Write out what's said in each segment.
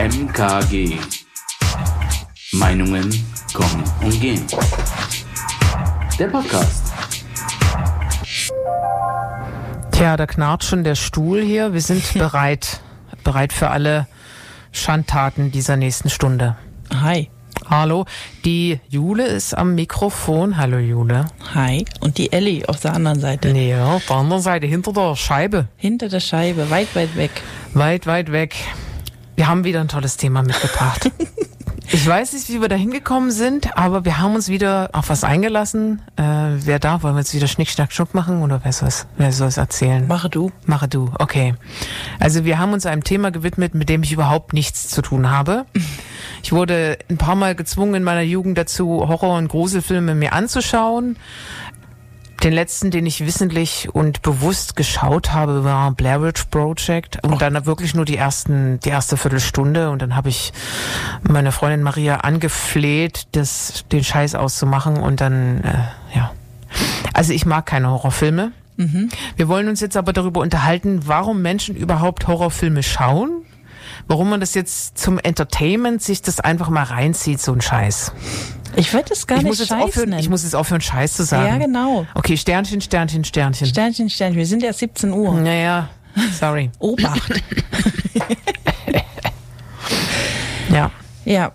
MKG. Meinungen kommen und gehen. Der Podcast. Tja, da knarrt schon der Stuhl hier. Wir sind bereit. bereit für alle Schandtaten dieser nächsten Stunde. Hi. Hallo, die Jule ist am Mikrofon. Hallo Jule. Hi. Und die Ellie auf der anderen Seite. Nee, auf der anderen Seite, hinter der Scheibe. Hinter der Scheibe, weit, weit weg. Weit, weit weg. Wir haben wieder ein tolles Thema mitgebracht. ich weiß nicht, wie wir da hingekommen sind, aber wir haben uns wieder auf was eingelassen. Äh, wer da? Wollen wir jetzt wieder Schnick, Schnack, Schnuck machen oder wer soll es, wer soll es erzählen? Mache du. Mache du, okay. Also wir haben uns einem Thema gewidmet, mit dem ich überhaupt nichts zu tun habe. Ich wurde ein paar Mal gezwungen in meiner Jugend dazu, Horror- und Gruselfilme mir anzuschauen. Den letzten, den ich wissentlich und bewusst geschaut habe, war Blair Witch Project und dann wirklich nur die ersten, die erste Viertelstunde und dann habe ich meine Freundin Maria angefleht, das, den Scheiß auszumachen und dann, äh, ja. Also ich mag keine Horrorfilme. Wir wollen uns jetzt aber darüber unterhalten, warum Menschen überhaupt Horrorfilme schauen. Warum man das jetzt zum Entertainment sich das einfach mal reinzieht, so ein Scheiß. Ich würde es gar Ich nicht muss, jetzt Scheiß aufhören, nennen. ich muss jetzt aufhören, Scheiß zu sagen. ja, genau. Okay, Sternchen, Sternchen, Sternchen. Sternchen, Sternchen. Wir sind ja 17 Uhr. naja, sorry. Obacht. Ja. ja.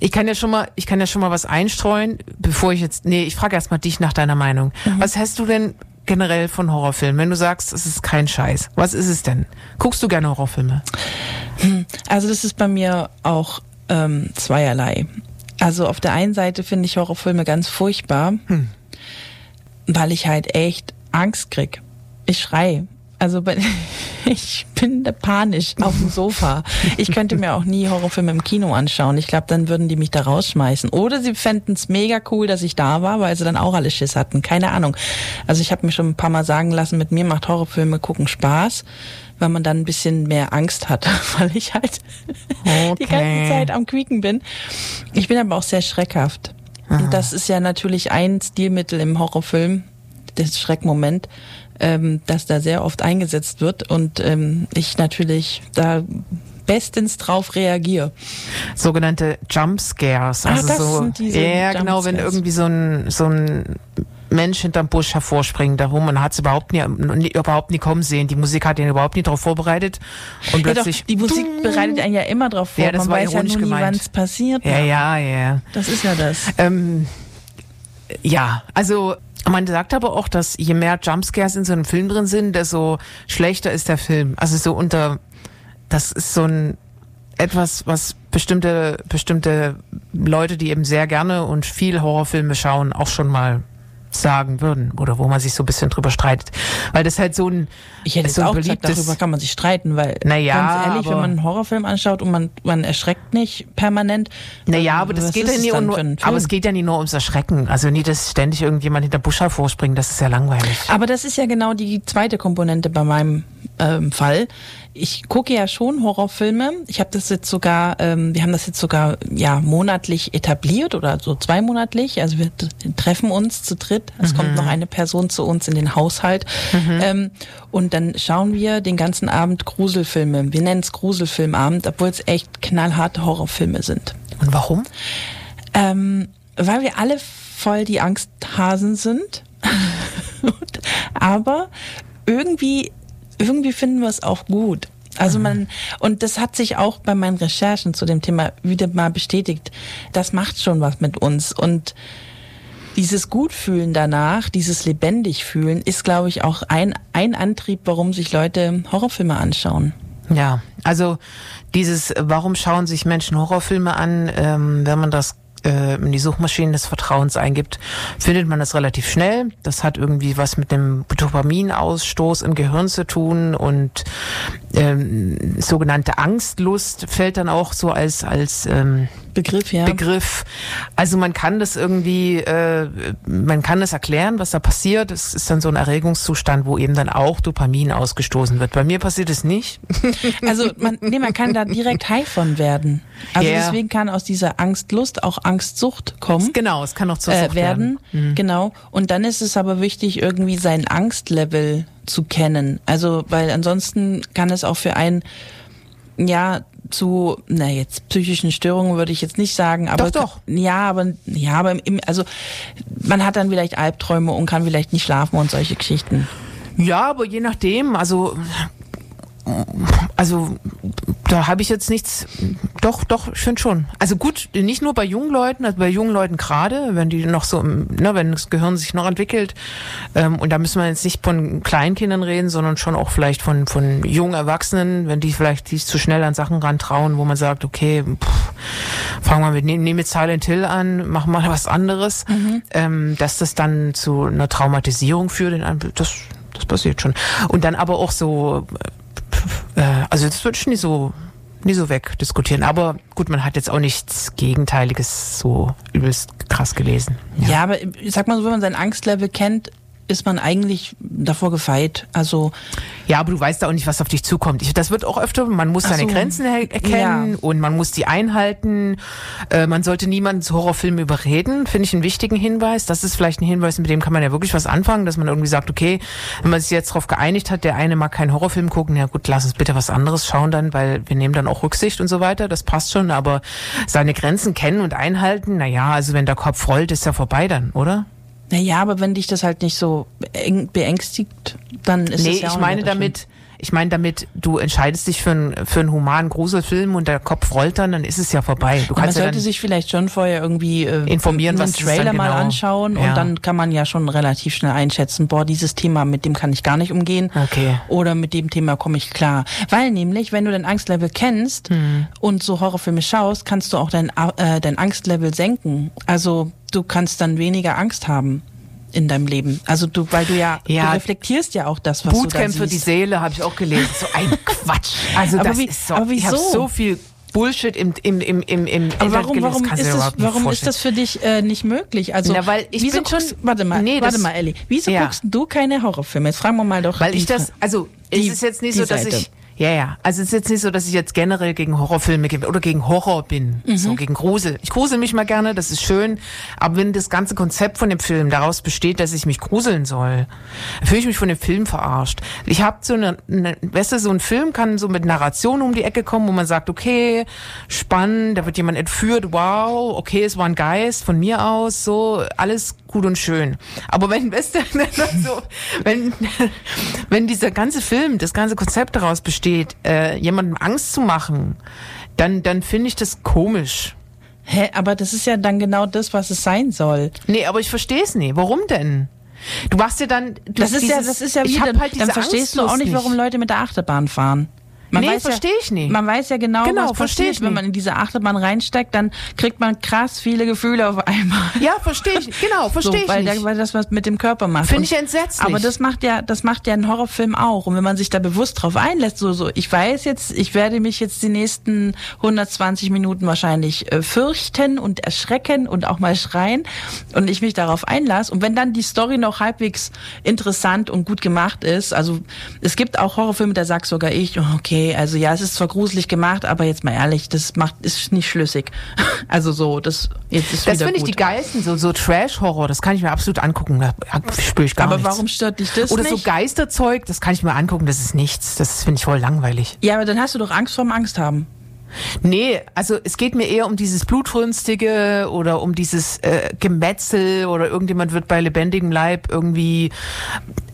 Ich kann ja schon mal, ich kann ja schon mal was einstreuen, bevor ich jetzt, nee, ich frage erst mal dich nach deiner Meinung. Was hast du denn generell von Horrorfilmen? Wenn du sagst, es ist kein Scheiß, was ist es denn? Guckst du gerne Horrorfilme? Also das ist bei mir auch ähm, zweierlei. Also auf der einen Seite finde ich Horrorfilme ganz furchtbar, weil ich halt echt Angst krieg. Ich schrei. Also ich bin panisch auf dem Sofa. Ich könnte mir auch nie Horrorfilme im Kino anschauen. Ich glaube, dann würden die mich da rausschmeißen. Oder sie fänden es mega cool, dass ich da war, weil sie dann auch alle Schiss hatten. Keine Ahnung. Also ich habe mir schon ein paar Mal sagen lassen, mit mir macht Horrorfilme gucken Spaß, weil man dann ein bisschen mehr Angst hat, weil ich halt die ganze Okay. Zeit am Quieken bin. Ich bin aber auch sehr schreckhaft. Und das ist ja natürlich ein Stilmittel im Horrorfilm, das Schreckmoment, ähm, das da sehr oft eingesetzt wird und ähm, ich natürlich da bestens drauf reagiere. Sogenannte Jump Scares. Ah, Also so, ja, genau, wenn Jumpscares. irgendwie so ein, so ein Mensch hinterm Busch hervorspringt, da wo man hat es überhaupt nie, nie, überhaupt nie kommen sehen. Die Musik hat ihn überhaupt nie darauf vorbereitet und Ja, doch, die Musik bereitet einen ja immer drauf vor. Ja, das Man war weiß ja nur nie, gemeint. wann es passiert. Ja, ja, ja. Das ist ja das. Ähm, ja, also man sagt aber auch, dass je mehr Jumpscares in so einem Film drin sind, desto schlechter ist der Film. Also so unter, das ist so ein etwas, was bestimmte bestimmte Leute, die eben sehr gerne und viel Horrorfilme schauen, auch schon mal sagen würden oder wo man sich so ein bisschen drüber streitet, weil das halt so ein Ich hätte so auch gesagt, darüber kann man sich streiten, weil Naja, ganz ehrlich, wenn man einen Horrorfilm anschaut und man, man erschreckt nicht permanent. Naja, aber das geht ja es nie nur, ein aber es geht ja nie nur ums Erschrecken. Also nie, dass ständig irgendjemand hinter Busch hervorspringt, das ist ja langweilig. Aber das ist ja genau die zweite Komponente bei meinem ähm, Fall. Ich gucke ja schon Horrorfilme. Ich habe das jetzt sogar, ähm, wir haben das jetzt sogar ja monatlich etabliert oder so zweimonatlich. Also wir treffen uns zu dritt. Es kommt noch eine Person zu uns in den Haushalt ähm, und dann schauen wir den ganzen Abend Gruselfilme. Wir nennen es Gruselfilmabend, obwohl es echt knallharte Horrorfilme sind. Und warum? Ähm, weil wir alle voll die Angsthasen sind. Aber irgendwie, irgendwie finden wir es auch gut. Also man, und das hat sich auch bei meinen Recherchen zu dem Thema wieder mal bestätigt. Das macht schon was mit uns. Und dieses Gutfühlen danach, dieses lebendig fühlen, ist, glaube ich, auch ein, ein Antrieb, warum sich Leute Horrorfilme anschauen. Ja, also dieses, warum schauen sich Menschen Horrorfilme an, ähm, wenn man das in die Suchmaschinen des Vertrauens eingibt, findet man das relativ schnell. Das hat irgendwie was mit dem Dopaminausstoß im Gehirn zu tun und ähm, sogenannte Angstlust fällt dann auch so als als ähm, Begriff, ja. Begriff. Also man kann das irgendwie, äh, man kann das erklären, was da passiert. Es ist dann so ein Erregungszustand, wo eben dann auch Dopamin ausgestoßen wird. Bei mir passiert es nicht. Also man, nee, man kann da direkt high von werden. Also Ja. deswegen kann aus dieser Angstlust auch Angstsucht kommen. Genau, es kann auch zur äh, Sucht werden. werden. Genau. Und dann ist es aber wichtig, irgendwie sein Angstlevel zu kennen. Also, weil ansonsten kann es auch für einen, ja, zu, na jetzt psychischen Störungen würde ich jetzt nicht sagen, aber Doch, doch. ja, aber ja, aber im, also man hat dann vielleicht Albträume und kann vielleicht nicht schlafen und solche Geschichten. Ja, aber je nachdem, also also da habe ich jetzt nichts. Doch, doch, ich finde schon. Also gut, nicht nur bei jungen Leuten, also bei jungen Leuten gerade, wenn die noch so, ne, wenn das Gehirn sich noch entwickelt. Ähm, und da müssen wir jetzt nicht von Kleinkindern reden, sondern schon auch vielleicht von von jungen Erwachsenen, wenn die vielleicht sich zu schnell an Sachen rantrauen, wo man sagt, okay, pff, fangen wir mit, nehmen nehm jetzt Silent Hill an, machen mal was anderes, ähm, dass das dann zu einer Traumatisierung führt. Das, das passiert schon. Und dann aber auch so also das würde ich nie so nie so wegdiskutieren. Aber gut, man hat jetzt auch nichts Gegenteiliges so übelst krass gelesen. Ja. aber ich sag mal so, wenn man sein Angstlevel kennt, ist man eigentlich davor gefeit. Also Ja, aber du weißt auch nicht, was auf dich zukommt. Ich, das wird auch öfter, man muss seine so. Grenzen er erkennen Ja. und man muss die einhalten. Äh, man sollte niemanden zu Horrorfilmen überreden, finde ich einen wichtigen Hinweis. Das ist vielleicht ein Hinweis, mit dem kann man ja wirklich was anfangen, dass man irgendwie sagt, okay, wenn man sich jetzt darauf geeinigt hat, der eine mag keinen Horrorfilm gucken, ja gut, lass uns bitte was anderes schauen dann, weil wir nehmen dann auch Rücksicht und so weiter, das passt schon, aber seine Grenzen kennen und einhalten, na ja, also wenn der Kopf rollt, ist ja vorbei dann, oder? Naja, aber wenn dich das halt nicht so beängstigt, dann ist nee, es ja auch ich meine damit, ich meine damit, du entscheidest dich für, einen für einen humanen Gruselfilm und der Kopf rollt dann, dann ist es ja vorbei. Du Man kannst ja sollte sich vielleicht schon vorher irgendwie äh, Informieren, einen was dann Trailer mal genau. anschauen Ja. und dann kann man ja schon relativ schnell einschätzen, boah, dieses Thema, mit dem kann ich gar nicht umgehen. Okay. Oder mit dem Thema komme ich klar. Weil nämlich, wenn du dein Angstlevel kennst Hm. und so Horrorfilme schaust, kannst du auch dein, äh, dein Angstlevel senken. Also du kannst dann weniger Angst haben in deinem Leben. Also du, weil du ja, Ja. du reflektierst ja auch das, was du da Bootcamp siehst. für die Seele habe ich auch gelesen. So ein Quatsch. Also Aber das wie- ist so, aber ich habe wieso? so viel Bullshit im, im, im, im, im Aber warum, warum, ist, das, warum ist das für dich äh, nicht möglich? Also, Na, weil ich wieso bin schon- guckst, warte mal, Nee, warte mal, Ellie. Wieso Ja. guckst du keine Horrorfilme? Jetzt fragen wir mal doch. Weil die, ich das, also es ist jetzt nicht so, dass Seite. ich, ja, ja, also es ist jetzt nicht so, dass ich jetzt generell gegen Horrorfilme oder gegen Horror bin, Mhm. so gegen Grusel. Ich grusel mich mal gerne, das ist schön, aber wenn das ganze Konzept von dem Film daraus besteht, dass ich mich gruseln soll, dann fühle ich mich von dem Film verarscht. Ich habe so eine, eine, weißt du, so ein Film kann so mit Narration um die Ecke kommen, wo man sagt, okay, spannend, da wird jemand entführt, wow, okay, es war ein Geist von mir aus, so, alles gut und schön. Aber wenn, weißt so, wenn, wenn dieser ganze Film, das ganze Konzept daraus besteht, äh, jemandem Angst zu machen, dann, dann finde ich das komisch. Hä, aber das ist ja dann genau das, was es sein soll. Nee, aber ich verstehe es nie. Warum denn? Du machst ja dann. Du, Das ist ja, dieses- das ist ja ich wie, hab dann, halt dann verstehst du auch nicht, warum Leute mit der Achterbahn fahren. Man Nee, weiß ja- ich nicht. Man weiß ja genau, Genau, was passiert. ich Wenn man in diese Achterbahn reinsteigt, dann kriegt man krass viele Gefühle auf einmal. Ja, verstehe ich. Genau, verstehe So, ich weil, nicht. der, weil das was mit dem Körper macht. Finde ich entsetzlich. Aber das macht ja, das macht ja ein Horrorfilm auch. Und wenn man sich da bewusst drauf einlässt, so, so, ich weiß jetzt, ich werde mich jetzt die nächsten 120 Minuten wahrscheinlich äh, fürchten und erschrecken und auch mal schreien und ich mich darauf einlasse. Und wenn dann die Story noch halbwegs interessant und gut gemacht ist, also es gibt auch Horrorfilme, da sagt sogar ich, oh, okay, also ja, es ist zwar gruselig gemacht, aber jetzt mal ehrlich, das macht, ist nicht schlüssig. Also so, das, jetzt ist das finde ich die geilsten, so, so Trash-Horror, das kann ich mir absolut angucken. Da spüre ich gar aber nichts. warum stört dich das Oder nicht? so Geisterzeug, das kann ich mir angucken, das ist nichts. Das finde ich voll langweilig. Ja, aber dann hast du doch Angst vorm Angst haben. Nee, also es geht mir eher um dieses Blutrünstige oder um dieses äh, Gemetzel oder irgendjemand wird bei lebendigem Leib irgendwie,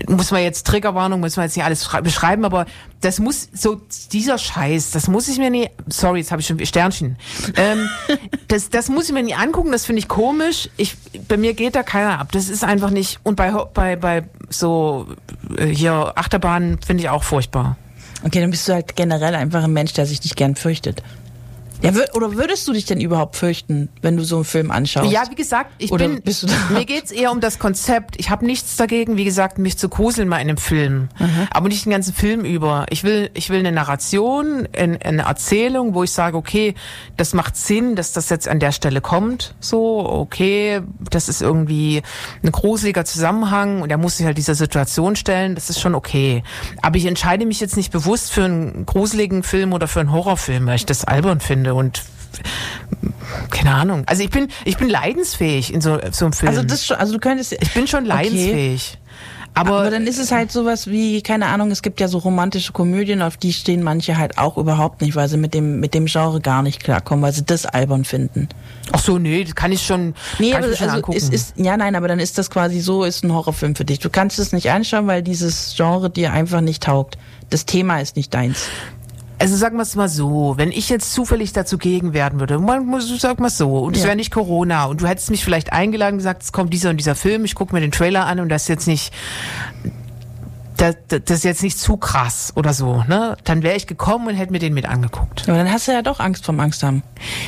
muss man jetzt Triggerwarnung, muss man jetzt nicht alles schrei- beschreiben, aber das muss, so dieser Scheiß, das muss ich mir nie, sorry, jetzt habe ich schon Sternchen, ähm, das, das muss ich mir nie angucken, das finde ich komisch, ich, bei mir geht da keiner ab, das ist einfach nicht, und bei, bei, bei so äh, hier Achterbahnen finde ich auch furchtbar. Okay, dann bist du halt generell einfach ein Mensch, der sich nicht gern fürchtet. Ja, oder würdest du dich denn überhaupt fürchten, wenn du so einen Film anschaust? Ja, wie gesagt, ich Oder bin, mir geht's eher um das Konzept. Ich habe nichts dagegen, wie gesagt, mich zu gruseln bei einem Film, aber nicht den ganzen Film über. Ich will, ich will eine Narration, ein- eine Erzählung, wo ich sage, okay, das macht Sinn, dass das jetzt an der Stelle kommt. So, okay, das ist irgendwie ein gruseliger Zusammenhang und er muss sich halt dieser Situation stellen. Das ist schon okay. Aber ich entscheide mich jetzt nicht bewusst für einen gruseligen Film oder für einen Horrorfilm, weil ich das albern finde und keine Ahnung. Also ich bin, ich bin leidensfähig in so, so einem Film. also das schon, also du könntest ich bin schon leidensfähig. Aber, Aber dann ist es halt sowas wie, keine Ahnung, es gibt ja so romantische Komödien, auf die stehen manche halt auch überhaupt nicht, weil sie mit dem, mit dem Genre gar nicht klarkommen, weil sie das albern finden. ach so, nee, das kann ich schon, Nee, aber schon also angucken. es ist, ja, nein, aber dann ist das quasi so, ist ein Horrorfilm für dich. Du kannst es nicht anschauen, weil dieses Genre dir einfach nicht taugt. Das Thema ist nicht deins. Also sagen wir es mal so, wenn ich jetzt zufällig dazu gegen werden würde, man muss sag mal so, und es Ja. wäre nicht Corona und du hättest mich vielleicht eingeladen und gesagt, es kommt dieser und dieser Film, ich gucke mir den Trailer an und das ist jetzt nicht das, das ist jetzt nicht zu krass oder so, ne? Dann wäre ich gekommen und hätte mir den mit angeguckt. Aber dann hast du ja doch Angst vom Angst haben.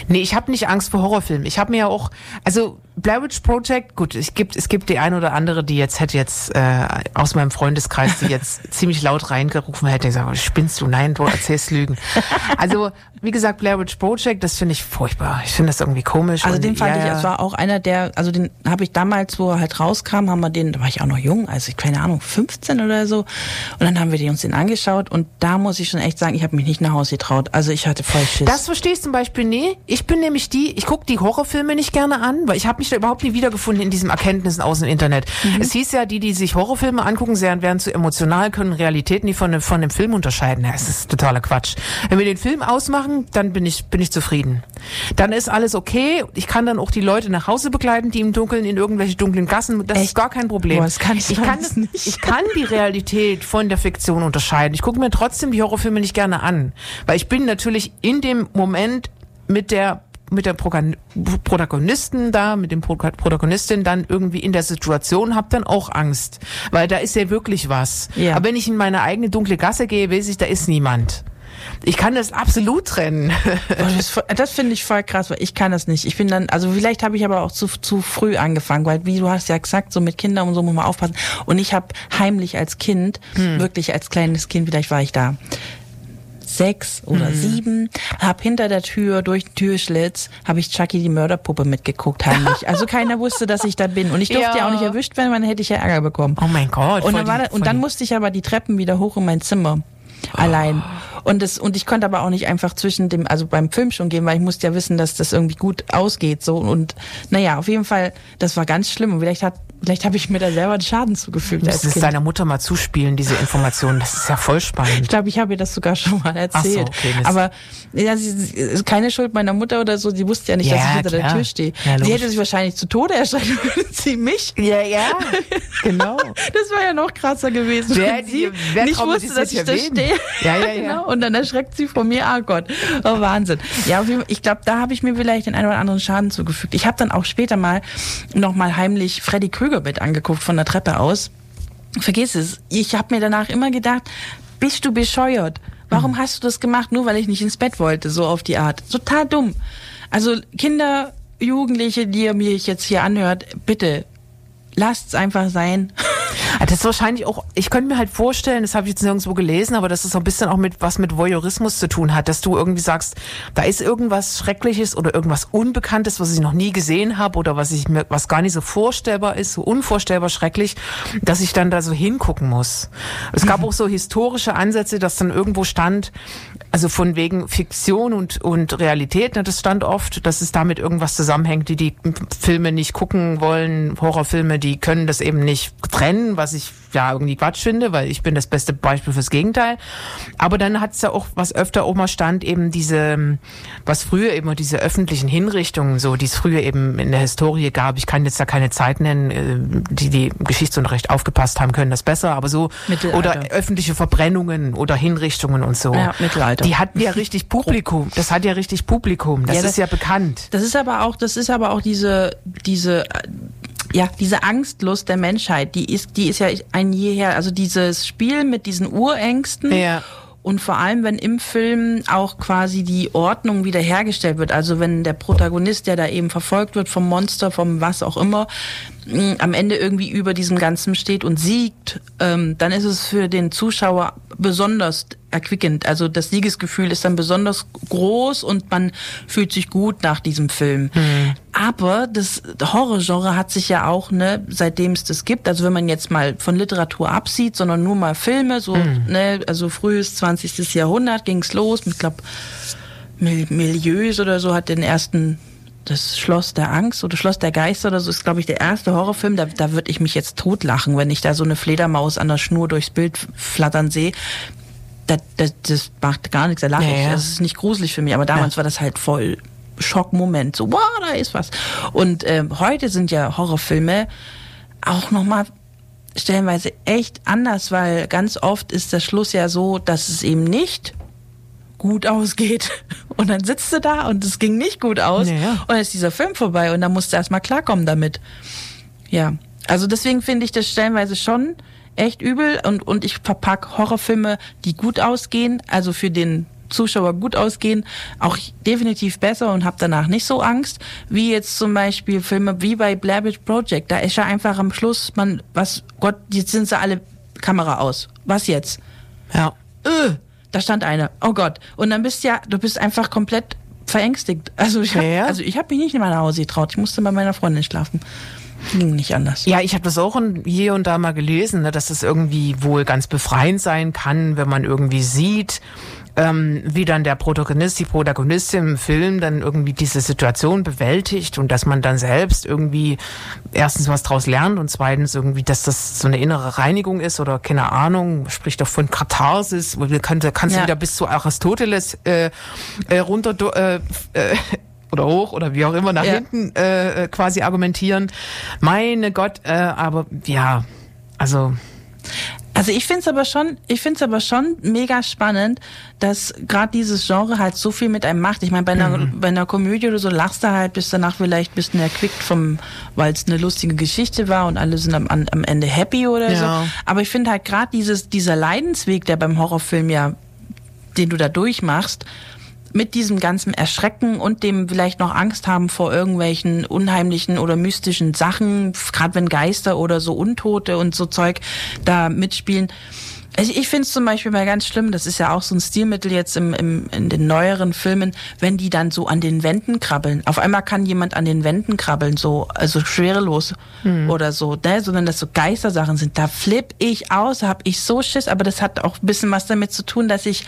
Nee, ich habe nicht Angst vor Horrorfilmen. Ich habe mir ja auch, also Blair Witch Project, gut, es gibt, es gibt die eine oder andere, die jetzt hätte jetzt äh, aus meinem Freundeskreis, die jetzt ziemlich laut reingerufen hätte, gesagt, spinnst du? Nein, du erzählst Lügen. Also, wie gesagt, Blair Witch Project, das finde ich furchtbar. Ich finde das irgendwie komisch. Also und, den fand ja, ich, es war auch einer der, also den habe ich damals, wo er halt rauskam, haben wir den, da war ich auch noch jung, also ich, keine Ahnung, 15 oder so. Und dann haben wir den uns den angeschaut und da muss ich schon echt sagen, ich habe mich nicht nach Hause getraut. Also ich hatte voll Schiss. Das verstehe ich zum Beispiel nie. Ich bin nämlich die, ich gucke die Horrorfilme nicht gerne an, weil ich habe mich da überhaupt nie wiedergefunden in diesen Erkenntnissen aus dem Internet. Es hieß ja, die, die sich Horrorfilme angucken, sehr, werden zu emotional, können Realitäten nicht von, dem- von dem Film unterscheiden. Ja, es ist totaler Quatsch. Wenn wir den Film ausmachen, dann bin ich, bin ich zufrieden. Dann ist alles okay. Ich kann dann auch die Leute nach Hause begleiten, die im Dunkeln in irgendwelche dunklen Gassen. Das ist Echt? gar kein Problem. Boah, das kann ich ich kann, das, nicht. ich kann die Realität von der Fiktion unterscheiden. Ich gucke mir trotzdem die Horrorfilme nicht gerne an, weil ich bin natürlich in dem Moment mit der mit der Protagonisten da, mit dem Pro Protagonistin dann irgendwie in der Situation, hab dann auch Angst, weil da ist ja wirklich was. Ja. Aber wenn ich in meine eigene dunkle Gasse gehe, weiß ich, da ist niemand. Ich kann das absolut trennen. Das das finde ich voll krass, weil ich kann das nicht. Ich bin dann, also vielleicht habe ich aber auch zu, zu früh angefangen, weil wie du hast ja gesagt, so mit Kindern und so muss man aufpassen. Und ich habe heimlich als Kind, wirklich als kleines Kind, vielleicht war ich da sechs oder sieben, hab hinter der Tür durch den Türschlitz habe ich Chucky die Mörderpuppe mitgeguckt heimlich. Also keiner wusste, dass ich da bin und ich durfte ja, Ja. auch nicht erwischt werden, weil dann hätte ich ja Ärger bekommen. Oh mein Gott. Und dann, war die- da, und dann musste ich aber die Treppen wieder hoch in mein Zimmer. Allein. Und das, und ich konnte aber auch nicht einfach zwischen dem, also beim Film schon gehen, weil ich musste ja wissen, dass das irgendwie gut ausgeht, so. Und, naja, auf jeden Fall, das war ganz schlimm. Und vielleicht hat, vielleicht habe ich mir da selber einen Schaden zugefügt Du musst es deiner Mutter mal zuspielen, diese Informationen. Das ist ja voll Ich spannend. glaube, ich habe ihr das sogar schon mal erzählt. okay, Mist. aber ja, sie, ist keine Schuld meiner Mutter oder so. Sie wusste ja nicht, dass Ja, ich hinter der klar. Tür stehe. Ja, sie hätte sich wahrscheinlich zu Tode erschrecken können, sie mich. Ja, ja, genau. Das war ja noch krasser gewesen. Wer- wenn sie wer nicht wusste, dass ich traumatisiert da stehe. Ja, ja, ja. genau. Und dann erschreckt sie von mir. Ah Gott, oh Wahnsinn. Ja, ich glaube, da habe ich mir vielleicht den einen oder anderen Schaden zugefügt. Ich habe dann auch später mal noch mal heimlich Freddy Krüger mit angeguckt von der Treppe aus. Vergiss es. Ich habe mir danach immer gedacht, bist du bescheuert? Warum Mhm. hast du das gemacht? Nur weil ich nicht ins Bett wollte, so auf die Art. Total dumm. Also Kinder, Jugendliche, die ihr mir jetzt hier anhört, bitte lasst's einfach sein. Ah, Das ist wahrscheinlich auch, ich könnte mir halt vorstellen, das habe ich jetzt nirgendwo gelesen, aber dass es so ein bisschen auch mit was mit Voyeurismus zu tun hat, dass du irgendwie sagst, da ist irgendwas Schreckliches oder irgendwas Unbekanntes, was ich noch nie gesehen habe oder was ich mir, was gar nicht so vorstellbar ist, so unvorstellbar schrecklich, dass ich dann da so hingucken muss. Es gab auch so historische Ansätze, dass dann irgendwo stand, also von wegen Fiktion und, und Realität, ne, das stand oft, dass es damit irgendwas zusammenhängt, die die Filme nicht gucken wollen, Horrorfilme, die können das eben nicht trennen, was ich ja irgendwie Quatsch finde, weil ich bin das beste Beispiel fürs Gegenteil. Aber dann hat es ja auch, was öfter auch mal stand, eben diese, was früher eben diese öffentlichen Hinrichtungen, so, die es früher eben in der Historie gab. Ich kann jetzt da keine Zeit nennen, äh, die die Geschichtsunterricht aufgepasst haben, können das besser, aber so, Mittelalter. oder öffentliche Verbrennungen oder Hinrichtungen und so. Ja, Mittelalter. Die hatten ja richtig Publikum. Das hat ja richtig Publikum. Das Ja, das- ist ja bekannt. Das ist aber auch, das ist aber auch diese, diese, ja, diese Angstlust der Menschheit, die ist, die ist ja ein jeher, also dieses Spiel mit diesen Urängsten. Ja. Und vor allem, wenn im Film auch quasi die Ordnung wiederhergestellt wird, also wenn der Protagonist, der da eben verfolgt wird vom Monster, vom was auch immer, am Ende irgendwie über diesem Ganzen steht und siegt, ähm, dann ist es für den Zuschauer besonders erquickend. Also das Siegesgefühl ist dann besonders groß und man fühlt sich gut nach diesem Film. Aber das Horrorgenre hat sich ja auch, ne, seitdem es das gibt, also wenn man jetzt mal von Literatur absieht, sondern nur mal Filme, so, ne, also frühes 20. Jahrhundert ging's los mit, glaub, Mil Milieus oder so hat den ersten das Schloss der Angst oder Schloss der Geister oder so ist, glaube ich, der erste Horrorfilm. Da, da würde ich mich jetzt totlachen, wenn ich da so eine Fledermaus an der Schnur durchs Bild flattern sehe. Das, das, das macht gar nichts, da lache Ja, ich. ja. Das ist nicht gruselig für mich, aber damals war das halt voll Schockmoment. So, wow, da ist was. Und ähm, heute sind ja Horrorfilme auch nochmal stellenweise echt anders, weil ganz oft ist der Schluss ja so, dass es eben nicht gut ausgeht. Und dann sitzt du da und es ging nicht gut aus. Ja, ja. Und dann ist dieser Film vorbei und dann musst du erstmal klarkommen damit. Ja. Also deswegen finde ich das stellenweise schon echt übel und, und ich verpack Horrorfilme, die gut ausgehen, also für den Zuschauer gut ausgehen, auch definitiv besser und habe danach nicht so Angst, wie jetzt zum Beispiel Filme wie bei Blair Witch Project. Da ist ja einfach am Schluss, man, was, Gott, jetzt sind sie alle Kamera aus. Was jetzt? Ja. Öh, da stand eine. Oh Gott. Und dann bist ja, du bist einfach komplett verängstigt. Also ich habe Ja. also ich hab mich nicht in mein Hause getraut. Ich musste bei meiner Freundin schlafen. Ging nicht anders. Ja, ich habe das auch hier und da mal gelesen, ne, dass es irgendwie wohl ganz befreiend sein kann, wenn man irgendwie sieht, ähm, wie dann der Protagonist, die Protagonistin im Film dann irgendwie diese Situation bewältigt und dass man dann selbst irgendwie erstens was draus lernt und zweitens irgendwie, dass das so eine innere Reinigung ist oder keine Ahnung, spricht doch von Katharsis, wo du kannst, kannst du Ja. wieder bis zu Aristoteles äh, äh, runter äh, äh, oder hoch oder wie auch immer nach Ja. hinten äh, äh, quasi argumentieren. Meine Gott, äh, aber ja, also Also ich find's aber schon, ich find's aber schon mega spannend, dass gerade dieses Genre halt so viel mit einem macht. Ich meine, bei einer, bei einer Komödie oder so lachst du halt, bist danach vielleicht ein bisschen erquickt vom, weil es eine lustige Geschichte war und alle sind am, am Ende happy oder Ja. so. Aber ich finde halt gerade dieses, dieser Leidensweg, der beim Horrorfilm ja, den du da durchmachst, mit diesem ganzen Erschrecken und dem vielleicht noch Angst haben vor irgendwelchen unheimlichen oder mystischen Sachen, gerade wenn Geister oder so Untote und so Zeug da mitspielen. Also ich finde es zum Beispiel mal ganz schlimm, das ist ja auch so ein Stilmittel jetzt im, im, in den neueren Filmen, wenn die dann so an den Wänden krabbeln. Auf einmal kann jemand an den Wänden krabbeln, so also schwerelos oder so, ne? sondern dass so Geistersachen sind. Da flipp ich aus, hab ich so Schiss, aber das hat auch ein bisschen was damit zu tun, dass ich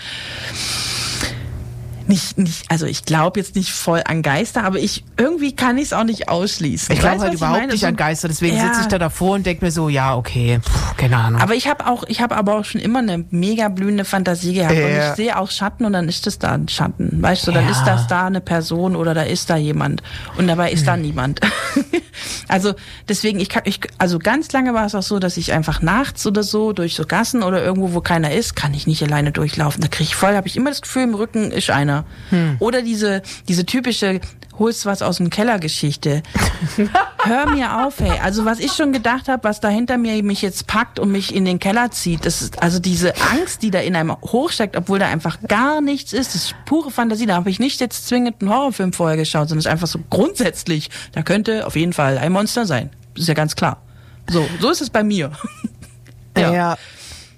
nicht, nicht, also ich glaube jetzt nicht voll an Geister, aber ich irgendwie kann ich es auch nicht ausschließen. ich glaube halt überhaupt nicht an Geister, deswegen Ja. sitze ich da davor und denke mir so, ja, okay, pff, keine Ahnung. Aber ich habe auch, ich habe aber auch schon immer eine mega blühende Fantasie gehabt und Ja. ich sehe auch Schatten und dann ist das da ein Schatten, weißt du, dann Ja. ist das da eine Person oder da ist da jemand und dabei ist Hm. da niemand. also deswegen, ich kann, ich, also ganz lange war es auch so, dass ich einfach nachts oder so durch so Gassen oder irgendwo, wo keiner ist, kann ich nicht alleine durchlaufen. Da kriege ich voll, habe ich immer das Gefühl, im Rücken ist einer. Hm. Oder diese, diese typische holst was aus dem Keller Geschichte. Hör mir auf, hey. Also was ich schon gedacht habe, was da hinter mir mich jetzt packt und mich in den Keller zieht, das ist also diese Angst, die da in einem hochsteckt, obwohl da einfach gar nichts ist. Das ist pure Fantasie. Da habe ich nicht jetzt zwingend einen Horrorfilm vorher geschaut, sondern es ist einfach so grundsätzlich. Da könnte auf jeden Fall ein Monster sein. Das ist ja ganz klar. So, so ist es bei mir. ja.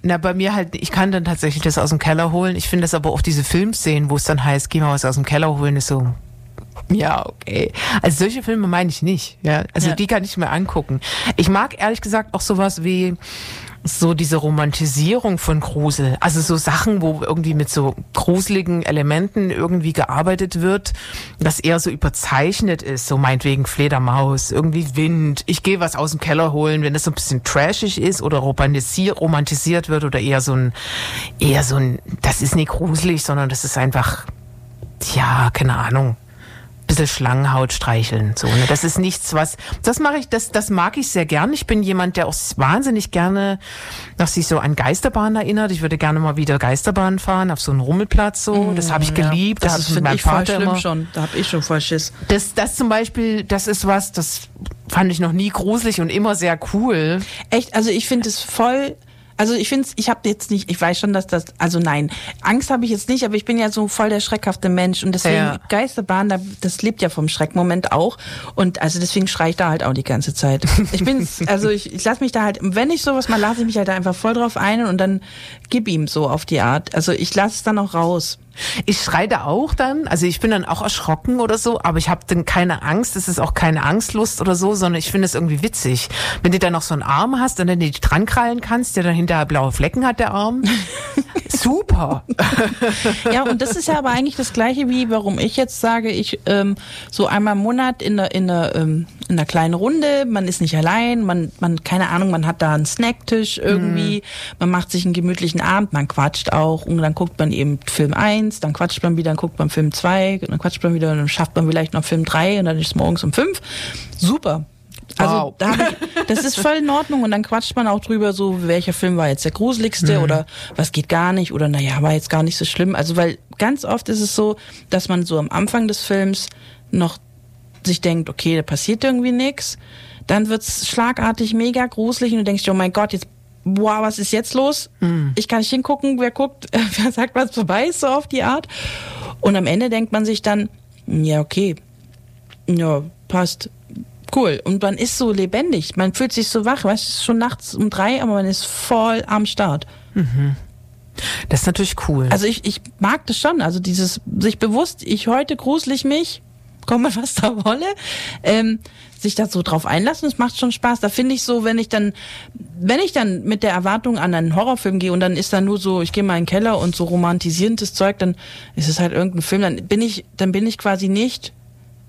Na, bei mir halt, ich kann dann tatsächlich das aus dem Keller holen. Ich finde das aber auch diese Filmszenen, wo es dann heißt, geh mal was aus dem Keller holen, ist so, ja, okay. Also solche Filme meine ich nicht. Ja, also Ja. die kann ich mir angucken. Ich mag ehrlich gesagt auch sowas wie so diese Romantisierung von Grusel. Also so Sachen, wo irgendwie mit so gruseligen Elementen irgendwie gearbeitet wird, das eher so überzeichnet ist. So meinetwegen Fledermaus, irgendwie Wind. Ich gehe was aus dem Keller holen, wenn das so ein bisschen trashig ist oder romantisier romantisiert wird oder eher so ein, eher so ein, das ist nicht gruselig, sondern das ist einfach, ja, keine Ahnung bisschen Schlangenhaut streicheln. So, ne? Das ist nichts, was. Das mache ich, das, das mag ich sehr gern. Ich bin jemand, der auch wahnsinnig gerne noch sich so an Geisterbahn erinnert. Ich würde gerne mal wieder Geisterbahn fahren auf so einen Rummelplatz. So, das habe ich geliebt. Das ist, ich mit finde ich, voll Vater schlimm immer. schon. Da habe ich schon voll Schiss. Das, das zum Beispiel, das ist was, das fand ich noch nie gruselig und immer sehr cool. Echt, also ich finde es voll. Also ich finde ich habe jetzt nicht, ich weiß schon, dass das, also nein, Angst habe ich jetzt nicht, aber ich bin ja so voll der schreckhafte Mensch und deswegen Ja. Geisterbahn, da- das lebt ja vom Schreckmoment auch und also deswegen schreie ich da halt auch die ganze Zeit. Ich bin, also ich, ich lasse mich da halt, wenn ich sowas mal, lasse ich mich halt da einfach voll drauf ein und dann gib ihm so auf die Art. Also ich lasse es dann auch raus. Ich schreite auch dann, also ich bin dann auch erschrocken oder so, aber ich habe dann keine Angst, es ist auch keine Angstlust oder so, sondern ich finde es irgendwie witzig. Wenn du dann noch so einen Arm hast und dann dich dran krallen kannst, der dann hinterher blaue Flecken hat, der Arm. Super. Ja, und das ist ja aber eigentlich das Gleiche, wie warum ich jetzt sage, ich ähm, so einmal im Monat in einer, in, einer, ähm, in einer kleinen Runde, man ist nicht allein, man, man, keine Ahnung, man hat da einen Snacktisch irgendwie, man macht sich einen gemütlichen Abend, man quatscht auch und dann guckt man eben Film 1, dann quatscht man wieder, dann guckt man Film 2, dann quatscht man wieder, dann schafft man vielleicht noch Film 3 und dann ist es morgens um 5. Super. Also Wow. da ich, das ist voll in Ordnung und dann quatscht man auch drüber, so welcher Film war jetzt der gruseligste oder was geht gar nicht oder naja, war jetzt gar nicht so schlimm. Also weil ganz oft ist es so, dass man so am Anfang des Films noch sich denkt, okay, da passiert irgendwie nichts. Dann wird's schlagartig mega gruselig und du denkst oh mein Gott, jetzt, wow, was ist jetzt los? Ich kann nicht hingucken, wer guckt, wer sagt, was vorbei ist, so auf die Art. Und am Ende denkt man sich dann, ja, okay, ja, passt. Cool. Und man ist so lebendig. Man fühlt sich so wach. Weißt du, es ist schon nachts um drei, aber man ist voll am Start. Das ist natürlich cool. Also ich, ich mag das schon. Also dieses sich bewusst, ich heute gruselig mich, komme was da wolle, ähm, sich da so drauf einlassen, das macht schon Spaß. Da finde ich so, wenn ich dann, wenn ich dann mit der Erwartung an einen Horrorfilm gehe und dann ist da nur so, ich gehe mal in den Keller und so romantisierendes Zeug, dann ist es halt irgendein Film, dann bin ich, dann bin ich quasi nicht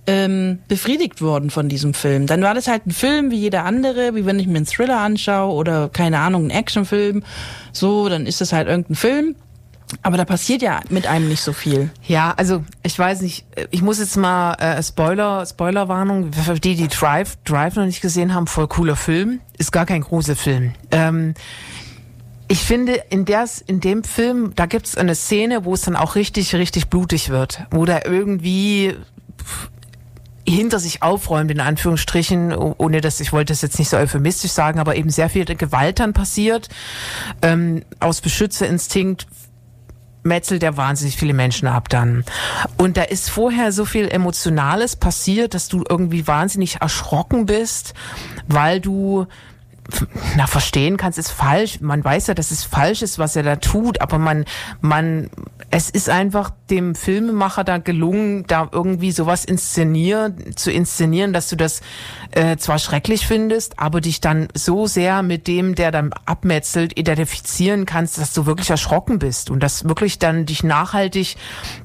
ähm, befriedigt worden von diesem Film. Dann war das halt ein Film wie jeder andere, wie wenn ich mir einen Thriller anschaue oder keine Ahnung, einen Actionfilm. So, dann ist das halt irgendein Film. Aber da passiert ja mit einem nicht so viel. Ja, also ich weiß nicht, ich muss jetzt mal äh, Spoiler, Spoilerwarnung, für die, die Drive, Drive noch nicht gesehen haben, voll cooler Film, ist gar kein Gruselfilm. Ähm, ich finde, in, der, in dem Film, da gibt's eine Szene, wo es dann auch richtig, richtig blutig wird, wo da irgendwie hinter sich aufräumt, in Anführungsstrichen, oh- ohne dass ich wollte das jetzt nicht so euphemistisch sagen, aber eben sehr viel Gewalt dann passiert, ähm, aus Beschützerinstinkt metzelt er wahnsinnig viele Menschen ab dann. Und da ist vorher so viel Emotionales passiert, dass du irgendwie wahnsinnig erschrocken bist, weil du na, verstehen kannst, ist falsch. Man weiß ja, dass es falsch ist, was er da tut, aber man, man, es ist einfach dem Filmemacher da gelungen, da irgendwie sowas inszenieren, zu inszenieren, dass du das äh, zwar schrecklich findest, aber dich dann so sehr mit dem, der dann abmetzelt, identifizieren kannst, dass du wirklich erschrocken bist und das wirklich dann dich nachhaltig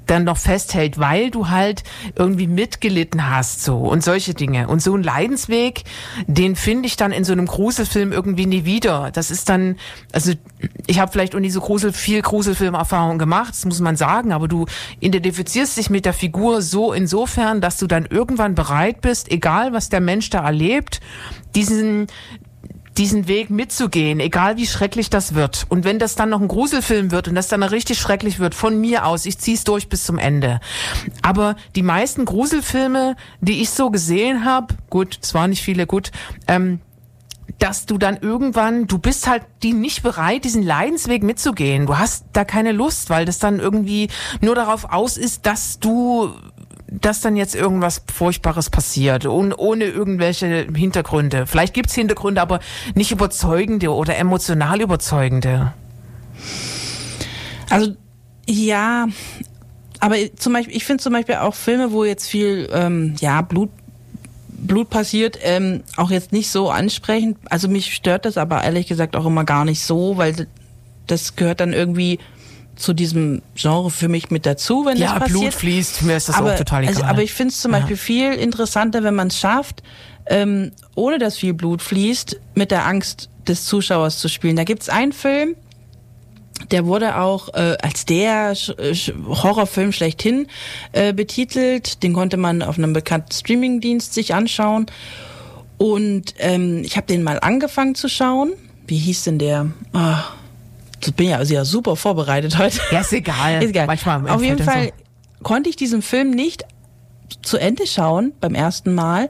dann noch festhält, weil du halt irgendwie mitgelitten hast so und solche Dinge. Und so ein Leidensweg, den finde ich dann in so einem Gruselfilm irgendwie nie wieder. Das ist dann, also ich habe vielleicht auch nie so Grusel, viel Gruselfilmerfahrung gemacht, das muss man sagen, aber du identifizierst dich mit der Figur so insofern, dass du dann irgendwann bereit bist, egal was der Mensch da erlebt, diesen diesen Weg mitzugehen, egal wie schrecklich das wird. Und wenn das dann noch ein Gruselfilm wird und das dann richtig schrecklich wird, von mir aus, ich zieh's durch bis zum Ende. Aber die meisten Gruselfilme, die ich so gesehen habe, gut, es waren nicht viele, gut, ähm, dass du dann irgendwann, du bist halt die nicht bereit, diesen Leidensweg mitzugehen. Du hast da keine Lust, weil das dann irgendwie nur darauf aus ist, dass du dass dann jetzt irgendwas Furchtbares passiert und ohne irgendwelche Hintergründe. Vielleicht gibt's Hintergründe, aber nicht überzeugende oder emotional überzeugende. Also ja, aber zum Beispiel, ich finde zum Beispiel auch Filme, wo jetzt viel ähm, ja Blut Blut passiert, ähm, auch jetzt nicht so ansprechend. Also mich stört das aber ehrlich gesagt auch immer gar nicht so, weil das gehört dann irgendwie zu diesem Genre für mich mit dazu, wenn Ja, das passiert. Blut fließt, mir ist das aber, auch total egal. Also, aber ich finde es zum Ja. Beispiel viel interessanter, wenn man es schafft, ähm, ohne dass viel Blut fließt, mit der Angst des Zuschauers zu spielen. Da gibt's einen Film, der wurde auch äh, als der Sch Sch Horrorfilm schlechthin äh, betitelt. Den konnte man auf einem bekannten Streamingdienst sich anschauen. Und ähm, ich habe den mal angefangen zu schauen. Wie hieß denn der? Das bin ja, also ja super vorbereitet heute. ja, ist egal. Ist egal. Manchmal Auf jeden Fall konnte ich diesen Film nicht zu Ende schauen beim ersten Mal,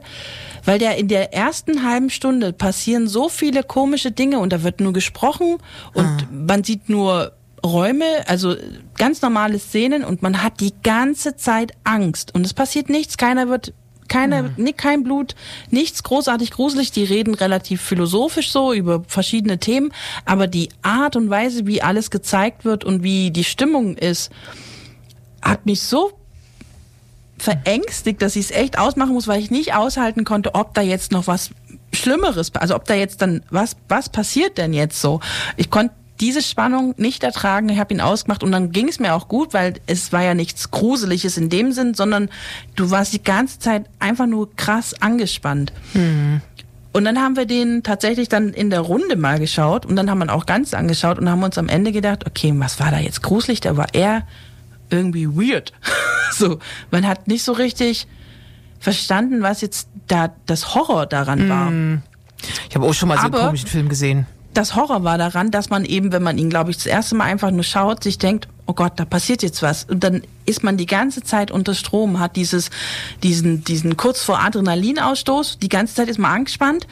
weil der in der ersten halben Stunde passieren so viele komische Dinge und da wird nur gesprochen und Ah. man sieht nur Räume, also ganz normale Szenen und man hat die ganze Zeit Angst und es passiert nichts, keiner wird keine, nee, kein Blut, nichts großartig gruselig. Die reden relativ philosophisch so über verschiedene Themen, aber die Art und Weise, wie alles gezeigt wird und wie die Stimmung ist, hat mich so verängstigt, dass ich es echt ausmachen muss, weil ich nicht aushalten konnte, ob da jetzt noch was Schlimmeres, also ob da jetzt dann was was passiert denn jetzt so? Ich konnte diese Spannung nicht ertragen. Ich habe ihn ausgemacht und dann ging es mir auch gut, weil es war ja nichts Gruseliges in dem Sinn, sondern du warst die ganze Zeit einfach nur krass angespannt. Mhm. Und dann haben wir den tatsächlich dann in der Runde mal geschaut und dann haben wir ihn auch ganz angeschaut und haben uns am Ende gedacht, okay, was war da jetzt gruselig? Da war er irgendwie weird. so, man hat nicht so richtig verstanden, was jetzt da das Horror daran war. Ich habe auch schon mal so einen komischen Film gesehen. Das Horror war daran, dass man eben, wenn man ihn, glaube ich, das erste Mal einfach nur schaut, sich denkt, oh Gott, da passiert jetzt was. Und dann ist man die ganze Zeit unter Strom, hat dieses, diesen, diesen kurz vor Adrenalinausstoß, die ganze Zeit ist man angespannt.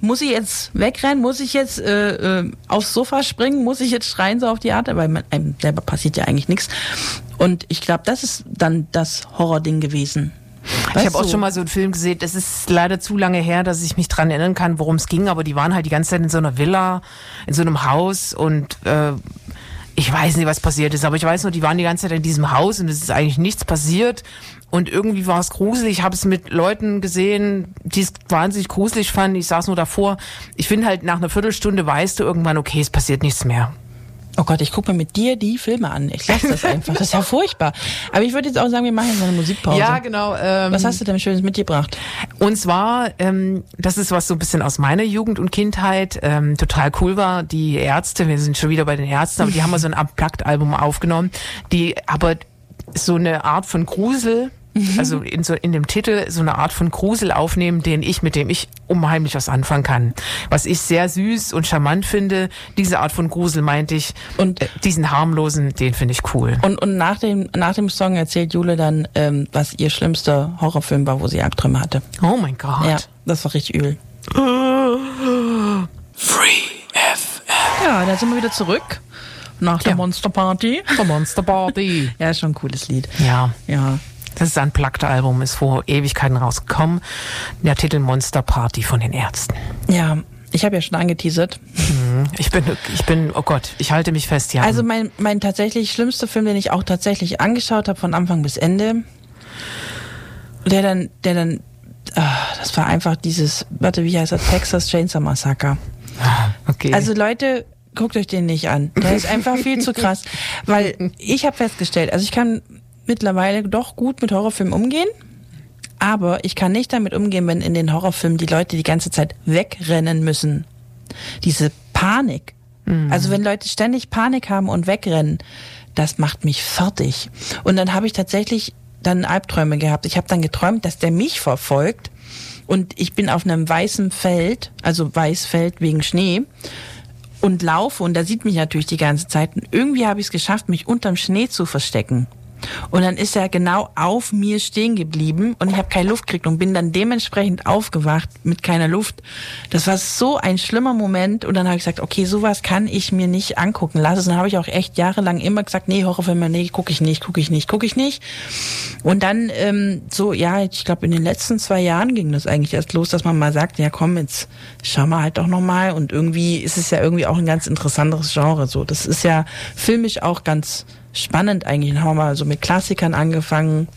Muss ich jetzt wegrennen? Muss ich jetzt äh, äh, aufs Sofa springen? Muss ich jetzt schreien so auf die Art? Weil einem selber passiert ja eigentlich nichts. Und ich glaube, das ist dann das Horrording gewesen. Ich habe auch schon mal so einen Film gesehen, das ist leider zu lange her, dass ich mich dran erinnern kann, worum es ging, aber die waren halt die ganze Zeit in so einer Villa, in so einem Haus und äh, ich weiß nicht, was passiert ist, aber ich weiß nur, die waren die ganze Zeit in diesem Haus und es ist eigentlich nichts passiert und irgendwie war es gruselig. Ich habe es mit Leuten gesehen, die es wahnsinnig gruselig fanden. Ich saß nur davor. Ich finde halt, nach einer Viertelstunde weißt du irgendwann, okay, es passiert nichts mehr. Oh Gott, ich gucke mir mit dir die Filme an. Ich lasse das einfach. Das ist ja furchtbar. Aber ich würde jetzt auch sagen, wir machen jetzt mal eine Musikpause. Ja, genau. Ähm, Was hast du denn Schönes mitgebracht? Und zwar, ähm, das ist was so ein bisschen aus meiner Jugend und Kindheit ähm, total cool war. Die Ärzte, wir sind schon wieder bei den Ärzten, aber die haben mal so ein Unplugged-Album aufgenommen, die aber so eine Art von Grusel, also in, so, in dem Titel so eine Art von Grusel aufnehmen, den ich, mit dem ich unheimlich was anfangen kann. Was ich sehr süß und charmant finde, diese Art von Grusel meinte ich. Und- äh, diesen harmlosen, den finde ich cool. Und, und nach, dem, nach dem Song erzählt Jule dann, ähm, was ihr schlimmster Horrorfilm war, wo sie Albträume hatte. Oh mein Gott. Ja, das war richtig übel. Free FM. Ja, da sind wir wieder zurück. Nach der Ja. Monster Party. The Monster Party. Ja, ist schon ein cooles Lied. Ja. Ja. Das ist ein Plugged-Album, ist vor Ewigkeiten rausgekommen. Der Titel Monster Party von den Ärzten. Ja, ich habe ja schon angeteasert. Ich bin, ich bin, oh Gott, ich halte mich fest, ja. Also mein, mein tatsächlich schlimmster Film, den ich auch tatsächlich angeschaut habe, von Anfang bis Ende, der dann, der dann, ah, das war einfach dieses, warte, wie heißt das? Texas Chainsaw Massacre. okay. Also Leute, guckt euch den nicht an. Der ist einfach viel zu krass. Weil ich habe festgestellt, also ich kann mittlerweile doch gut mit Horrorfilmen umgehen, aber ich kann nicht damit umgehen, wenn in den Horrorfilmen die Leute die ganze Zeit wegrennen müssen. Diese Panik. Also wenn Leute ständig Panik haben und wegrennen, das macht mich fertig. Und dann habe ich tatsächlich dann Albträume gehabt. Ich habe dann geträumt, dass der mich verfolgt und ich bin auf einem weißen Feld, also Weißfeld wegen Schnee und laufe und da sieht mich natürlich die ganze Zeit. Und irgendwie habe ich es geschafft, mich unterm Schnee zu verstecken. Und dann ist er genau auf mir stehen geblieben und ich habe keine Luft gekriegt und bin dann dementsprechend aufgewacht mit keiner Luft. Das war so ein schlimmer Moment und dann habe ich gesagt, okay, sowas kann ich mir nicht angucken lassen. Dann habe ich auch echt jahrelang immer gesagt, nee, Horrorfilme, nee, gucke ich nicht, gucke ich nicht, gucke ich nicht. Und dann ähm, so, ja, ich glaube in den letzten zwei Jahren ging das eigentlich erst los, dass man mal sagt, ja komm, jetzt schau mal halt doch nochmal und irgendwie ist es ja irgendwie auch ein ganz interessantes Genre. So, das ist ja filmisch auch ganz spannend eigentlich. Dann haben wir mal so mit Klassikern angefangen,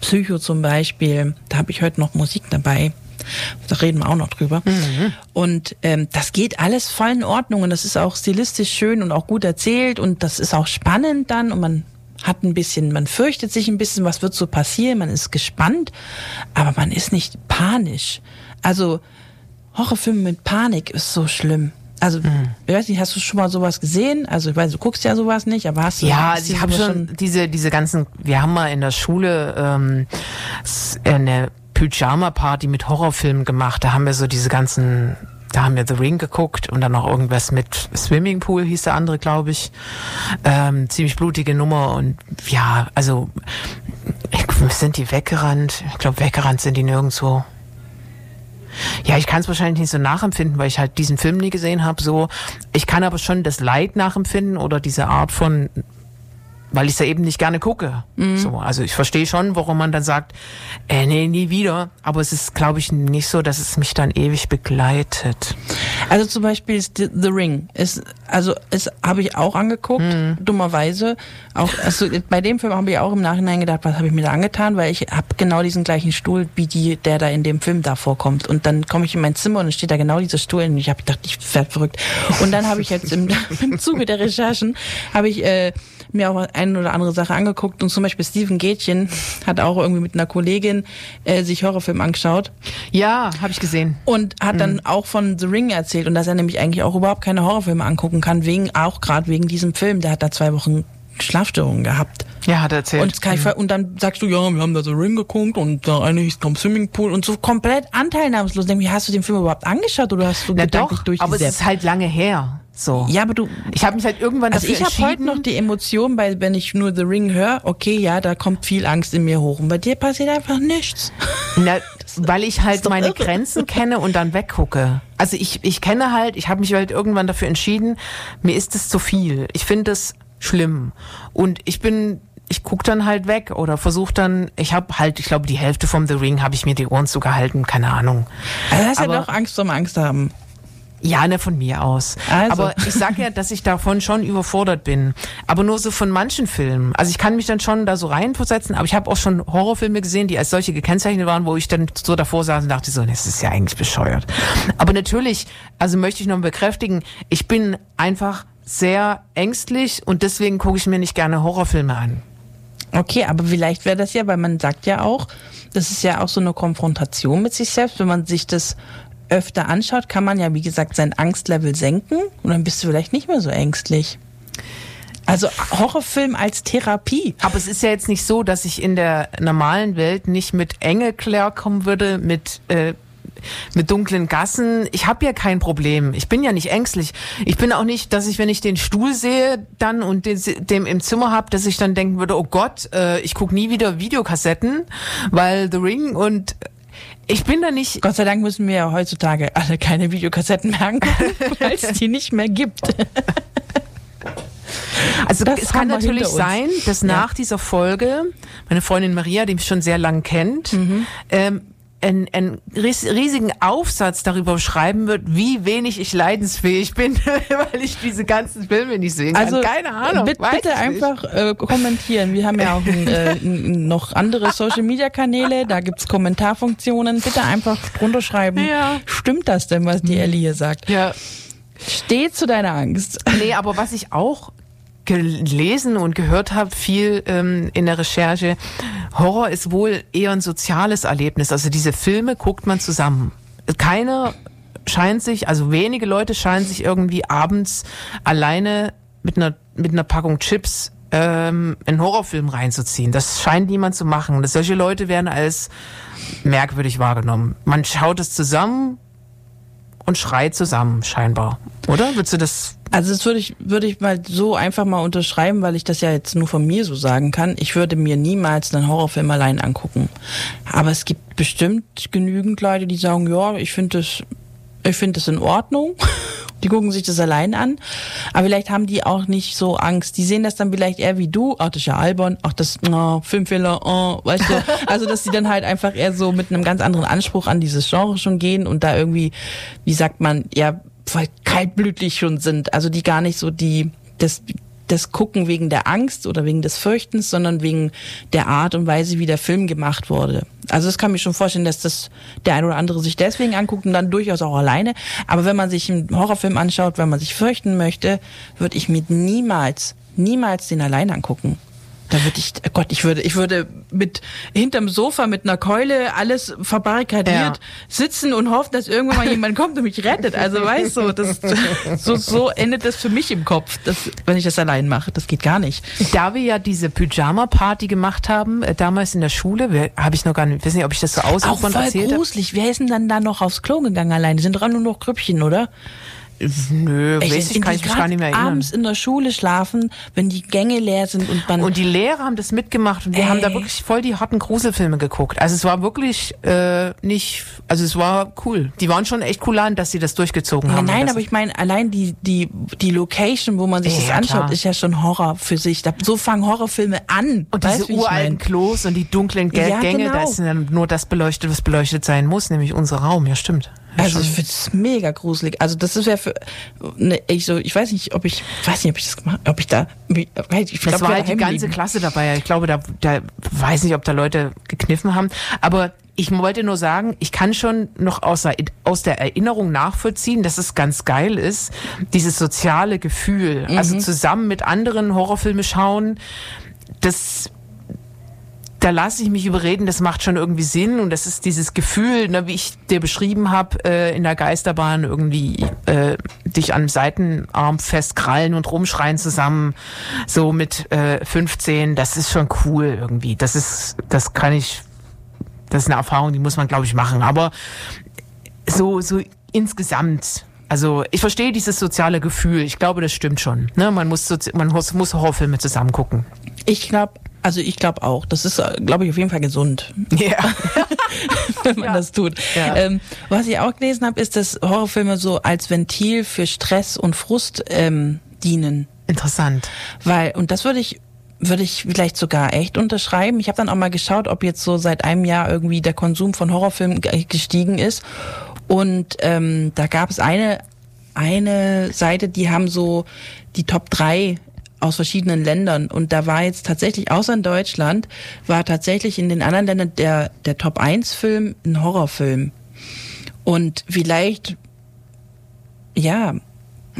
Psycho zum Beispiel. Da habe ich heute noch Musik dabei. Da reden wir auch noch drüber. Und ähm, das geht alles voll in Ordnung und das ist auch stilistisch schön und auch gut erzählt und das ist auch spannend dann und man hat ein bisschen, man fürchtet sich ein bisschen, was wird so passieren, man ist gespannt, aber man ist nicht panisch. Also Horrorfilme mit Panik ist so schlimm. Also, ich weiß nicht, hast du schon mal sowas gesehen? Also, ich weiß, du guckst ja sowas nicht, aber hast du ja, hast also ich habe schon diese, diese ganzen, wir haben mal in der Schule ähm, s- eine Pyjama-Party mit Horrorfilmen gemacht. Da haben wir so diese ganzen, da haben wir The Ring geguckt und dann noch irgendwas mit Swimmingpool hieß der andere, glaube ich. Ähm, ziemlich blutige Nummer und ja, also sind die weggerannt? Ich glaube, weggerannt sind die nirgendwo. Ja, ich kann es wahrscheinlich nicht so nachempfinden, weil ich halt diesen Film nie gesehen habe. So, ich kann aber schon das Leid nachempfinden oder diese Art von weil ich es ja eben nicht gerne gucke. So, also ich verstehe schon, warum man dann sagt, äh, nee, nie wieder. Aber es ist, glaube ich, nicht so, dass es mich dann ewig begleitet. Also zum Beispiel ist The The Ring. Ist, also es habe ich auch angeguckt, dummerweise. Auch also bei dem Film habe ich auch im Nachhinein gedacht, was habe ich mir da angetan, weil ich habe genau diesen gleichen Stuhl, wie die, der da in dem Film da vorkommt. Und dann komme ich in mein Zimmer und dann steht da genau dieser Stuhl und ich habe gedacht, ich werde verrückt. Und dann habe ich jetzt im, im Zuge der Recherchen habe ich äh, mir auch eine oder andere Sache angeguckt und zum Beispiel Steven Gätchen hat auch irgendwie mit einer Kollegin äh, sich Horrorfilm angeschaut Ja, habe ich gesehen. und hat dann auch von The Ring erzählt und dass er nämlich eigentlich auch überhaupt keine Horrorfilme angucken kann, wegen auch gerade wegen diesem Film. Der hat da zwei Wochen Schlafstörungen gehabt. Ja, hat er erzählt. Und, Sky und dann sagst du, ja, wir haben da The Ring geguckt und der eine hieß vom Swimmingpool und so komplett anteilnahmslos. Nämlich, hast du den Film überhaupt angeschaut oder hast du Na gedanklich doch, aber es ist halt lange her. So. Ja, aber du, Ich habe mich halt irgendwann also dafür ich habe heute noch die Emotion, bei, wenn ich nur The Ring höre, okay, ja, da kommt viel Angst in mir hoch. Und bei dir passiert einfach nichts. Na, weil ich halt meine irre. Grenzen kenne und dann weggucke. Also ich, ich kenne halt, ich habe mich halt irgendwann dafür entschieden, mir ist es zu viel. Ich finde es schlimm. Und ich bin, ich guck dann halt weg oder versuche dann, ich habe halt, ich glaube, die Hälfte vom The Ring habe ich mir die Ohren zugehalten, keine Ahnung. Also hast ja doch Angst um Angst haben. Ja, ne, von mir aus. Also. Aber ich sag ja, dass ich davon schon überfordert bin. Aber nur so von manchen Filmen. Also ich kann mich dann schon da so reinversetzen, aber ich habe auch schon Horrorfilme gesehen, die als solche gekennzeichnet waren, wo ich dann so davor saß und dachte so, das ist ja eigentlich bescheuert. Aber natürlich, also möchte ich noch bekräftigen, ich bin einfach sehr ängstlich und deswegen gucke ich mir nicht gerne Horrorfilme an. Okay, aber vielleicht wäre das ja, weil man sagt ja auch, das ist ja auch so eine Konfrontation mit sich selbst. Wenn man sich das öfter anschaut, kann man ja, wie gesagt, sein Angstlevel senken und dann bist du vielleicht nicht mehr so ängstlich. Also Horrorfilm als Therapie. Aber es ist ja jetzt nicht so, dass ich in der normalen Welt nicht mit Enge klarkommen würde, mit äh, mit dunklen Gassen. Ich habe ja kein Problem. Ich bin ja nicht ängstlich. Ich bin auch nicht, dass ich, wenn ich den Stuhl sehe dann und den, dem im Zimmer hab, dass ich dann denken würde, oh Gott, äh, ich guck nie wieder Videokassetten, weil The Ring und ich bin da nicht. Gott sei Dank müssen wir ja heutzutage alle keine Videokassetten mehr angucken, weil es die nicht mehr gibt. Also Das es kann natürlich sein, dass Ja. nach dieser Folge meine Freundin Maria, die mich schon sehr lang kennt, Mhm. ähm, einen, einen ries- riesigen Aufsatz darüber schreiben wird, wie wenig ich leidensfähig bin, weil ich diese ganzen Filme nicht sehen kann. Also Keine Ahnung. Bitte, bitte einfach äh, kommentieren. Wir haben ja auch ein, äh, noch andere Social Media Kanäle, da gibt's Kommentarfunktionen. Bitte einfach drunter schreiben. Ja. Stimmt das denn, was die Ellie hier sagt? Ja, Steh zu deiner Angst. nee, aber was ich auch gelesen und gehört habe, viel ähm, in der Recherche, Horror ist wohl eher ein soziales Erlebnis. Also diese Filme guckt man zusammen. Keiner scheint sich, also wenige Leute scheinen sich irgendwie abends alleine mit einer, mit einer Packung Chips ähm, einen Horrorfilm reinzuziehen. Das scheint niemand zu machen. Solche Leute werden als merkwürdig wahrgenommen. Man schaut es zusammen und schreit zusammen, scheinbar. Oder? Würdest du das Also das würde ich, würde ich mal so einfach mal unterschreiben, weil ich das ja jetzt nur von mir so sagen kann. Ich würde mir niemals einen Horrorfilm allein angucken. Aber es gibt bestimmt genügend Leute, die sagen, ja, ich finde das, ich finde das in Ordnung. Die gucken sich das allein an. Aber vielleicht haben die auch nicht so Angst. Die sehen das dann vielleicht eher wie du. Ach, das ist ja albern. Ach, das, oh, Filmfehler, oh, weißt du. Also, dass die dann halt einfach eher so mit einem ganz anderen Anspruch an dieses Genre schon gehen und da irgendwie, wie sagt man, ja, voll kaltblütig schon sind. Also, die gar nicht so die, das, das gucken wegen der Angst oder wegen des Fürchtens, sondern wegen der Art und Weise, wie der Film gemacht wurde. Also das kann mir schon vorstellen, dass das der eine oder andere sich deswegen anguckt und dann durchaus auch alleine. Aber wenn man sich einen Horrorfilm anschaut, wenn man sich fürchten möchte, würde ich mir niemals, niemals den allein angucken. Da würde ich, oh Gott, ich würde, ich würde mit hinterm Sofa mit einer Keule alles verbarrikadiert Ja. sitzen und hoffen, dass irgendwann mal jemand kommt und mich rettet. Also weißt du, das, so, so endet das für mich im Kopf, dass, wenn ich das allein mache. Das geht gar nicht. Da wir ja diese Pyjama-Party gemacht haben, äh, damals in der Schule, habe ich noch gar nicht, weiß nicht, ob ich das so voll erzählt habe. gruselig. Wer ist denn dann da noch aufs Klo gegangen allein? Die sind doch nur noch Grüppchen, oder? Nö, Echt, weiß ich, kann ich mich gar nicht mehr erinnern. abends in der Schule schlafen, wenn die Gänge leer sind und man Und die Lehrer haben das mitgemacht und wir Ey. haben da wirklich voll die harten Gruselfilme geguckt. Also es war wirklich äh, nicht, also es war cool. Die waren schon echt cool an, dass sie das durchgezogen Ja, haben. nein, aber ich meine, allein die, die, die Location, wo man sich Ja, das anschaut, klar. ist ja schon Horror für sich. So fangen Horrorfilme an. Und Weißt, diese ich uralten mein? Klos und die dunklen Ge Ja, Gänge, da genau. ist dann nur das beleuchtet, was beleuchtet sein muss, nämlich unser Raum. Ja, stimmt. Also ich finde es mega gruselig. Also das ist ja für ne, ich so, ich weiß nicht, ob ich weiß nicht, ob ich das gemacht, ob ich da ich, ich glaub, das war halt die ganze liegen. Klasse dabei. Ich glaube, da, da weiß nicht, ob da Leute gekniffen haben. Aber ich wollte nur sagen, ich kann schon noch aus der, aus der Erinnerung nachvollziehen, dass es ganz geil ist, dieses soziale Gefühl. Also Mhm. zusammen mit anderen Horrorfilme schauen, das da lasse ich mich überreden, das macht schon irgendwie Sinn und das ist dieses Gefühl, ne, wie ich dir beschrieben habe, äh, in der Geisterbahn irgendwie äh, dich am Seitenarm festkrallen und rumschreien zusammen, so mit äh, 15, das ist schon cool irgendwie. Das ist, das kann ich, das ist eine Erfahrung, die muss man, glaube ich, machen. Aber so, so insgesamt. Also ich verstehe dieses soziale Gefühl. Ich glaube, das stimmt schon. Ne? Man muss man muss, muss Horrorfilme zusammen gucken. Ich glaube, also ich glaube auch, das ist glaube ich auf jeden Fall gesund, Ja. wenn man Ja. das tut. Ja. Ähm, was ich auch gelesen habe, ist, dass Horrorfilme so als Ventil für Stress und Frust ähm, dienen. Interessant. Weil, und das würde ich, würde ich vielleicht sogar echt unterschreiben. Ich habe dann auch mal geschaut, ob jetzt so seit einem Jahr irgendwie der Konsum von Horrorfilmen ge- gestiegen ist. Und ähm, da gab es eine, eine Seite, die haben so die Top 3 aus verschiedenen Ländern. Und da war jetzt tatsächlich, außer in Deutschland, war tatsächlich in den anderen Ländern der, der Top 1 Film ein Horrorfilm. Und vielleicht, ja,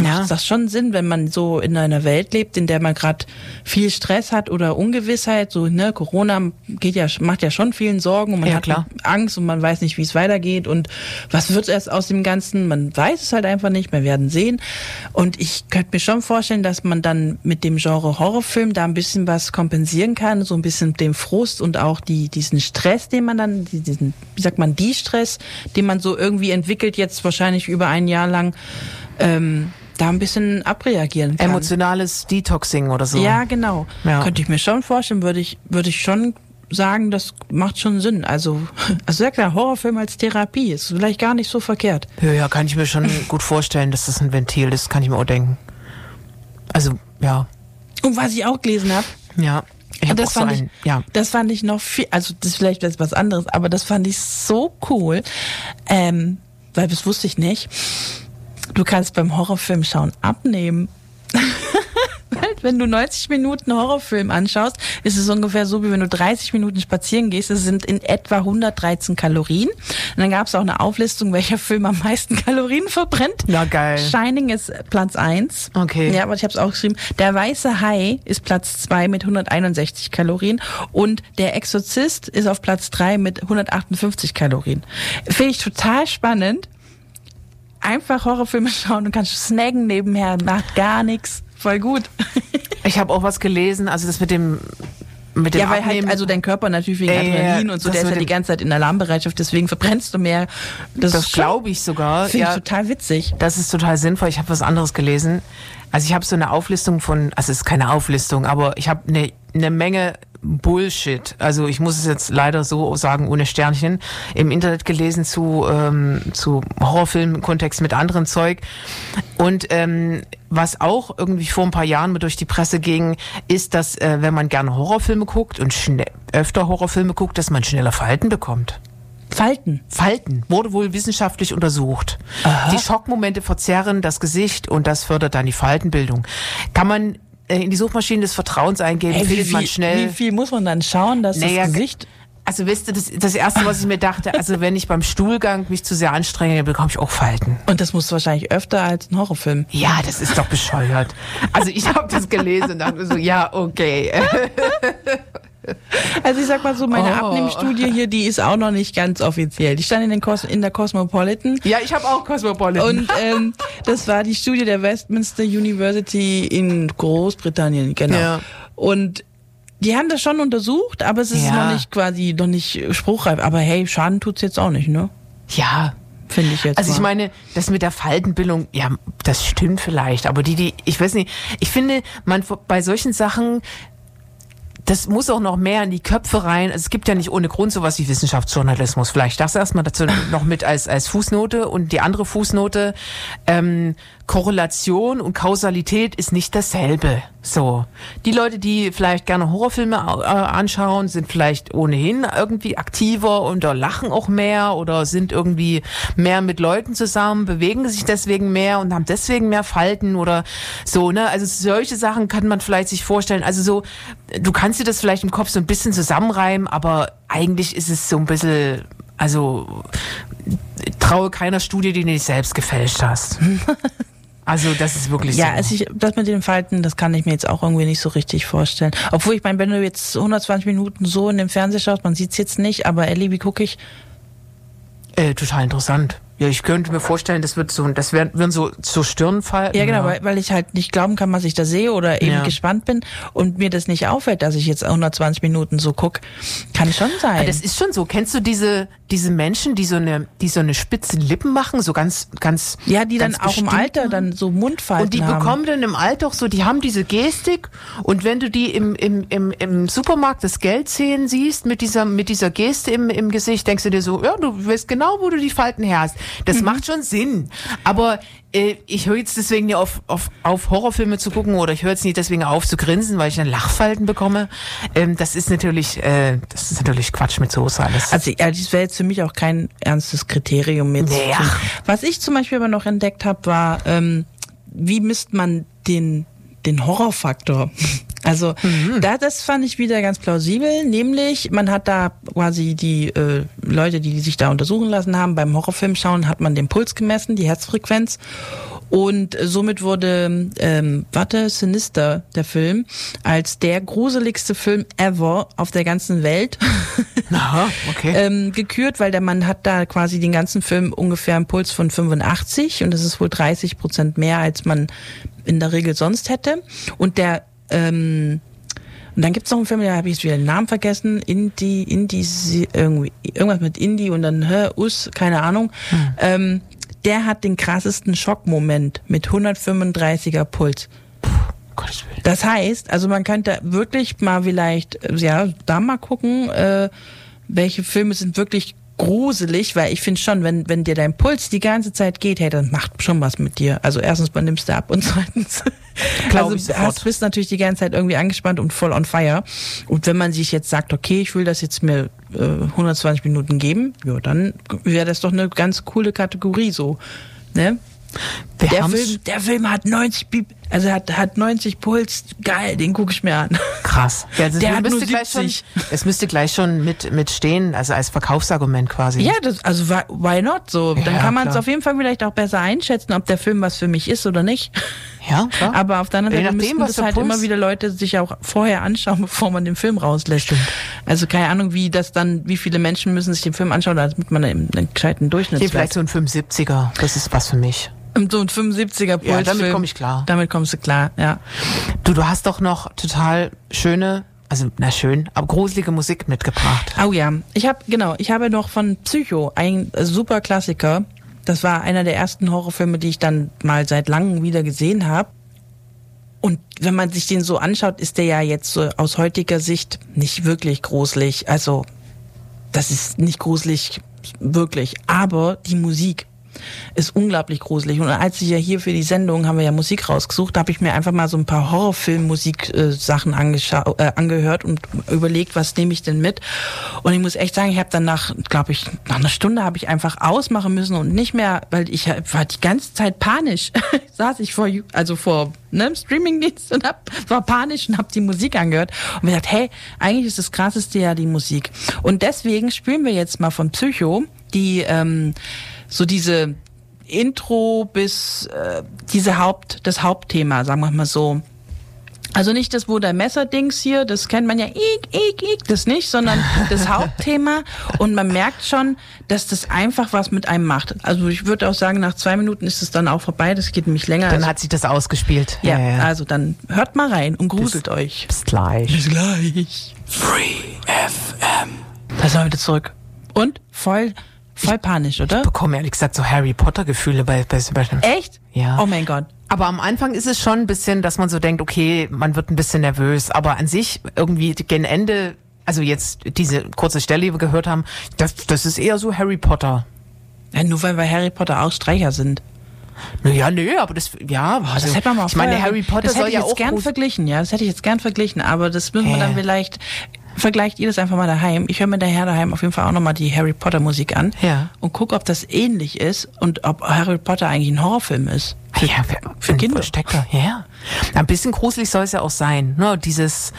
Ja. macht das schon Sinn, wenn man so in einer Welt lebt, in der man gerade viel Stress hat oder Ungewissheit, so ne, Corona geht ja macht ja schon vielen Sorgen und man Ja, hat klar. Angst und man weiß nicht, wie es weitergeht und was wird erst aus dem Ganzen, man weiß es halt einfach nicht, wir werden sehen und ich könnte mir schon vorstellen, dass man dann mit dem Genre Horrorfilm da ein bisschen was kompensieren kann, so ein bisschen den Frust und auch die diesen Stress, den man dann diesen wie sagt man, die Stress, den man so irgendwie entwickelt jetzt wahrscheinlich über ein Jahr lang ähm, da ein bisschen abreagieren kann. Emotionales Detoxing oder so. Ja, genau. Ja. Könnte ich mir schon vorstellen, würde ich, würde ich schon sagen, das macht schon Sinn. Also, also ja klar, Horrorfilm als Therapie ist vielleicht gar nicht so verkehrt. Ja, ja, kann ich mir schon gut vorstellen, dass das ein Ventil ist, kann ich mir auch denken. Also, ja. Und was ich auch gelesen habe, Ja. Ich auch das so fand ich, einen, ja. das fand ich noch viel, also das ist vielleicht was anderes, aber das fand ich so cool, ähm, weil das wusste ich nicht. Du kannst beim Horrorfilm schauen abnehmen. Weil wenn du 90 Minuten Horrorfilm anschaust, ist es ungefähr so, wie wenn du 30 Minuten spazieren gehst. Es sind in etwa 113 Kalorien. Und dann gab es auch eine Auflistung, welcher Film am meisten Kalorien verbrennt. Na, geil. Shining ist Platz eins. Okay. Ja, aber ich habe es auch geschrieben. Der weiße Hai ist Platz zwei mit 161 Kalorien und der Exorzist ist auf Platz drei mit 158 Kalorien. Finde ich total spannend. Einfach Horrorfilme schauen und kannst snacken nebenher, macht gar nichts. Voll gut. Ich habe auch was gelesen, also das mit dem mit dem ja, weil Abnehmen. halt, also dein Körper natürlich wegen Adrenalin und so, der ist ja die dem- ganze Zeit in Alarmbereitschaft, deswegen verbrennst du mehr. Das, das glaube ich sogar. Finde Ja, ich total witzig. das ist total sinnvoll. Ich habe was anderes gelesen. Also ich habe so eine Auflistung von, also es ist keine Auflistung, aber ich habe eine eine Menge Bullshit. Also ich muss es jetzt leider so sagen, ohne Sternchen, im Internet gelesen zu, ähm, zu Horrorfilm-Kontext mit anderen Zeug. Und ähm, was auch irgendwie vor ein paar Jahren mit durch die Presse ging, ist, dass äh, wenn man gerne Horrorfilme guckt und öfter Horrorfilme guckt, dass man schneller Falten bekommt. Falten. Falten wurde wohl wissenschaftlich untersucht. Die Schockmomente verzerren das Gesicht und das fördert dann die Faltenbildung. Kann man in die Suchmaschine des Vertrauens eingeben, Ey, wie, findet man schnell. wie viel muss man dann schauen, dass Naja, das Gesicht Also wisst ihr, das, das erste, was ich mir dachte, also wenn ich beim Stuhlgang mich zu sehr anstrenge, dann bekomme ich auch Falten. Und das musst du wahrscheinlich öfter als ein Horrorfilm. Ja, das ist doch bescheuert. Also ich habe das gelesen und dachte mir so, ja, okay. Also ich sag mal so, meine Oh. Abnehmstudie hier, die ist auch noch nicht ganz offiziell. Die stand in, den Cos in der Cosmopolitan. Ja, ich habe auch Cosmopolitan. Und ähm, das war die Studie der Westminster University in Großbritannien, genau. Ja. Und die haben das schon untersucht, aber es ist Ja. noch nicht quasi, noch nicht spruchreif. Aber hey, Schaden tut's jetzt auch nicht, ne? ja, finde ich jetzt. Also ich mal. meine, das mit der Faltenbildung, ja, das stimmt vielleicht, aber die, die, ich weiß nicht, ich finde, man bei solchen Sachen, das muss auch noch mehr in die Köpfe rein. Also es gibt ja nicht ohne Grund sowas wie Wissenschaftsjournalismus. Vielleicht das erstmal dazu noch mit als, als Fußnote und die andere Fußnote. Ähm, Korrelation und Kausalität ist nicht dasselbe. So. Die Leute, die vielleicht gerne Horrorfilme äh, anschauen, sind vielleicht ohnehin irgendwie aktiver und da lachen auch mehr oder sind irgendwie mehr mit Leuten zusammen, bewegen sich deswegen mehr und haben deswegen mehr Falten oder so, ne? Also solche Sachen kann man vielleicht sich vorstellen. Also so, du kannst dir das vielleicht im Kopf so ein bisschen zusammenreimen, aber eigentlich ist es so ein bisschen, also traue keiner Studie, die du nicht selbst gefälscht hast. Also das ist wirklich Ja, so. also ich, das mit den Falten, das kann ich mir jetzt auch irgendwie nicht so richtig vorstellen. Obwohl ich meine, wenn du jetzt 120 Minuten so in dem Fernseher schaust, man sieht's jetzt nicht, aber Ellie, wie gucke ich? Äh, total interessant. Ja, ich könnte mir vorstellen, das wird so, das werden, werden so, so Stirnfalten. Ja, genau, Weil, weil ich halt nicht glauben kann, was ich da sehe oder eben Ja. gespannt bin und mir das nicht auffällt, dass ich jetzt 120 Minuten so guck. Kann schon sein. Ah, Das ist schon so. Kennst du diese, diese Menschen, die so eine, die so eine spitzen Lippen machen, so ganz, ganz. ja, die dann ganz auch im Alter machen? dann so Mundfalten Und die haben. bekommen dann im Alter auch so, die haben diese Gestik und wenn du die im, im, im, im Supermarkt das Geld zählen siehst mit dieser, mit dieser Geste im, im Gesicht, denkst du dir so, ja, du weißt genau, wo du die Falten her hast. Das macht schon Sinn. Aber äh, ich höre jetzt deswegen nicht auf, auf, auf Horrorfilme zu gucken oder ich höre jetzt nicht deswegen auf zu grinsen, weil ich dann Lachfalten bekomme. Ähm, das ist natürlich, äh, das ist natürlich Quatsch mit Soße alles. Also ja, das wäre jetzt für mich auch kein ernstes Kriterium mit. Ach. Was ich zum Beispiel aber noch entdeckt habe, war, ähm, wie misst man den, den Horrorfaktor? Also Mhm. da, das fand ich wieder ganz plausibel, nämlich man hat da quasi die äh, Leute, die sich da untersuchen lassen haben, beim Horrorfilm schauen, hat man den Puls gemessen, die Herzfrequenz und somit wurde, ähm, warte, Sinister, der Film, als der gruseligste Film ever auf der ganzen Welt Aha, okay. ähm, gekürt, weil der Mann hat da quasi den ganzen Film ungefähr einen Puls von 85 und das ist wohl 30 Prozent mehr, als man in der Regel sonst hätte. Und der ähm, und dann gibt's noch einen Film, da habe ich jetzt wieder den Namen vergessen, Indie, Indie, irgendwie, irgendwas mit Indie und dann hä, Us, keine Ahnung. Ähm, der hat den krassesten Schockmoment mit 135er Puls. Gottes Willen. Das heißt, also man könnte wirklich mal vielleicht, ja, da mal gucken, äh, welche Filme sind wirklich gruselig, weil ich finde schon, wenn, wenn dir dein Puls die ganze Zeit geht, hey, dann macht schon was mit dir. Also erstens, man nimmst du ab und zweitens, Glaub also ich hast, bist natürlich die ganze Zeit irgendwie angespannt und voll on fire. Und wenn man sich jetzt sagt, okay, ich will das jetzt mir äh, 120 Minuten geben, ja, dann wäre das doch eine ganz coole Kategorie so. Ne? Wir Der Film, der Film hat 90 Bip, also hat, hat 90 Puls, geil, den gucke ich mir an. Krass. Ja, also Der hat müsste nur gleich schon, 70. es müsste gleich schon mit, mit stehen, also als Verkaufsargument quasi. Ja, das, also why- not? So, dann Ja, kann man es auf jeden Fall vielleicht auch besser einschätzen, ob der Film was für mich ist oder nicht. Ja, klar. Aber auf der anderen Seite nachdem, müssten was das halt Puls- immer wieder Leute sich auch vorher anschauen, bevor man den Film rauslässt. Also keine Ahnung, wie das dann, wie viele Menschen müssen sich den Film anschauen, damit man einen, einen gescheiten Hier Durchschnittswert. vielleicht so ein 75er, das ist was für mich. So ein 75er Puls. Ja, damit komm ich klar. Damit kommst du klar, ja. Du, du hast doch noch total schöne, also na schön, aber gruselige Musik mitgebracht. Oh ja, ich habe genau, ich habe noch von Psycho, ein super Klassiker. Das war einer der ersten Horrorfilme, die ich dann mal seit langem wieder gesehen habe. Und wenn man sich den so anschaut, ist der ja jetzt so aus heutiger Sicht nicht wirklich gruselig. Also das ist nicht gruselig wirklich, aber die Musik ist unglaublich gruselig. Und als ich ja hier für die Sendung haben wir ja Musik rausgesucht, habe ich mir einfach mal so ein paar Horrorfilm-Musik-Sachen angeschau- äh, angehört und überlegt, was nehme ich denn mit. Und ich muss echt sagen, ich habe dann nach, glaube ich, nach einer Stunde habe ich einfach ausmachen müssen und nicht mehr, weil ich war die ganze Zeit panisch. Saß ich vor, also vor ne, Streamingdienst und hab, war panisch und habe die Musik angehört und mir gedacht, hey, eigentlich ist das krasseste ja die Musik. Und deswegen spielen wir jetzt mal von Psycho die ähm, so diese Intro bis äh, diese Haupt das Hauptthema, sagen wir mal so. Also nicht das Bruder Messer-Dings hier, das kennt man ja, ik, ik, ik, das nicht, sondern das Hauptthema. Und man merkt schon, dass das einfach was mit einem macht. Also ich würde auch sagen, nach zwei Minuten ist es dann auch vorbei, das geht nämlich länger. Dann also, hat sich das ausgespielt. ja, also dann hört mal rein und gruselt euch. Bis gleich. Bis gleich. Free FM. Da sind wir wieder zurück. Und voll, voll panisch, oder? bekomme ehrlich gesagt so Harry Potter Gefühle bei, bei Sebastian. Echt? Ja. Oh mein Gott. Aber am Anfang ist es schon ein bisschen, dass man so denkt, okay, man wird ein bisschen nervös. Aber an sich irgendwie gegen Ende, also jetzt diese kurze Stelle, die wir gehört haben, das, das ist eher so Harry Potter. Ja, nur weil wir Harry Potter auch Streicher sind. Naja, nö, aber das, ja, also, das hätte man mal ich meine, Harry Potter das hätte soll ich ja jetzt auch gern verglichen, ja, das hätte ich jetzt gern verglichen, aber das müssen wir dann vielleicht vergleicht ihr das einfach mal daheim. Ich höre mir daher daheim auf jeden Fall auch nochmal die Harry Potter Musik an Ja. und gucke, ob das ähnlich ist und ob Harry Potter eigentlich ein Horrorfilm ist. Ah ja, für, für Kinder. Da, ja. Ein bisschen gruselig soll es ja auch sein. Ne? Dieses,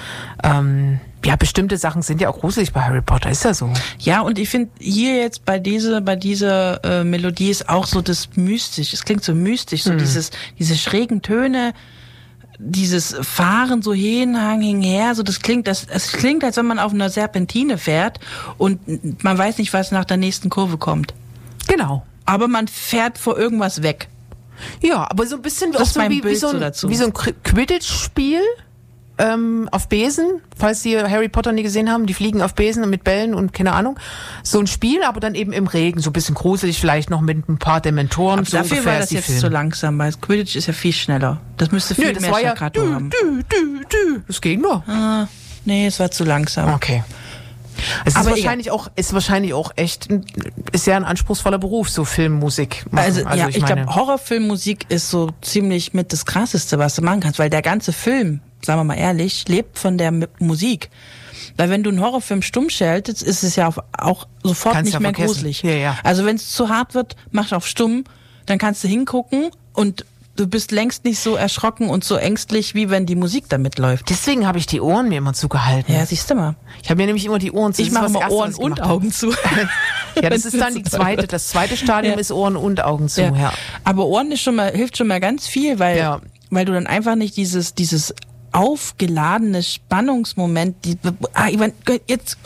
ähm, ja, bestimmte Sachen sind ja auch gruselig bei Harry Potter, ist ja so. Ja, und ich finde hier jetzt bei dieser, bei dieser äh, Melodie ist auch so das mystisch. Es klingt so mystisch, Hm. so dieses, diese schrägen Töne, dieses Fahren so hinhang, hinher, so das klingt, das, es klingt, als wenn man auf einer Serpentine fährt und man weiß nicht, was nach der nächsten Kurve kommt. Genau. Aber man fährt vor irgendwas weg. Ja, aber so ein bisschen Das auch so wie, wie, so so ein, dazu. wie so ein Qu- Quidditch-Spiel ähm, auf Besen, falls Sie Harry Potter nie gesehen haben, die fliegen auf Besen und mit Bällen und keine Ahnung. So ein Spiel, aber dann eben im Regen, so ein bisschen gruselig, vielleicht noch mit ein paar Dementoren. Aber so dafür war das jetzt Film. zu langsam, weil Quidditch ist ja viel schneller. Das müsste viel Nö, das mehr war ja dü, haben. dü, dü, dü. Das ging nur. Ah, nee, es war zu langsam. Okay. Es Aber ist wahrscheinlich auch, ist wahrscheinlich auch echt, ist ja ein anspruchsvoller Beruf, so Filmmusik. Machen. Also, ja, ich, meine- glaube, Horrorfilmmusik ist so ziemlich mit das Krasseste, was du machen kannst, weil der ganze Film, sagen wir mal ehrlich, lebt von der Musik. Weil wenn du einen Horrorfilm stumm schaltest, ist es ja auch sofort Kannst nicht ja mehr vergessen. gruselig. Ja, ja. Also wenn es zu hart wird, mach auf stumm, dann kannst du hingucken und du bist längst nicht so erschrocken und so ängstlich, wie wenn die Musik damit läuft. Deswegen habe ich die Ohren mir immer zugehalten. Ja, siehst du mal. Ich habe mir nämlich immer die Ohren zu. Ich mache mal Ohren und habe. Augen zu. Ja, das ist dann die zweite. Das zweite Stadium Ja. ist Ohren und Augen zu. Ja. Aber Ohren ist schon mal, hilft schon mal ganz viel, weil, Ja. weil du dann einfach nicht dieses, dieses aufgeladene Spannungsmoment, die, ah, ich mein, jetzt,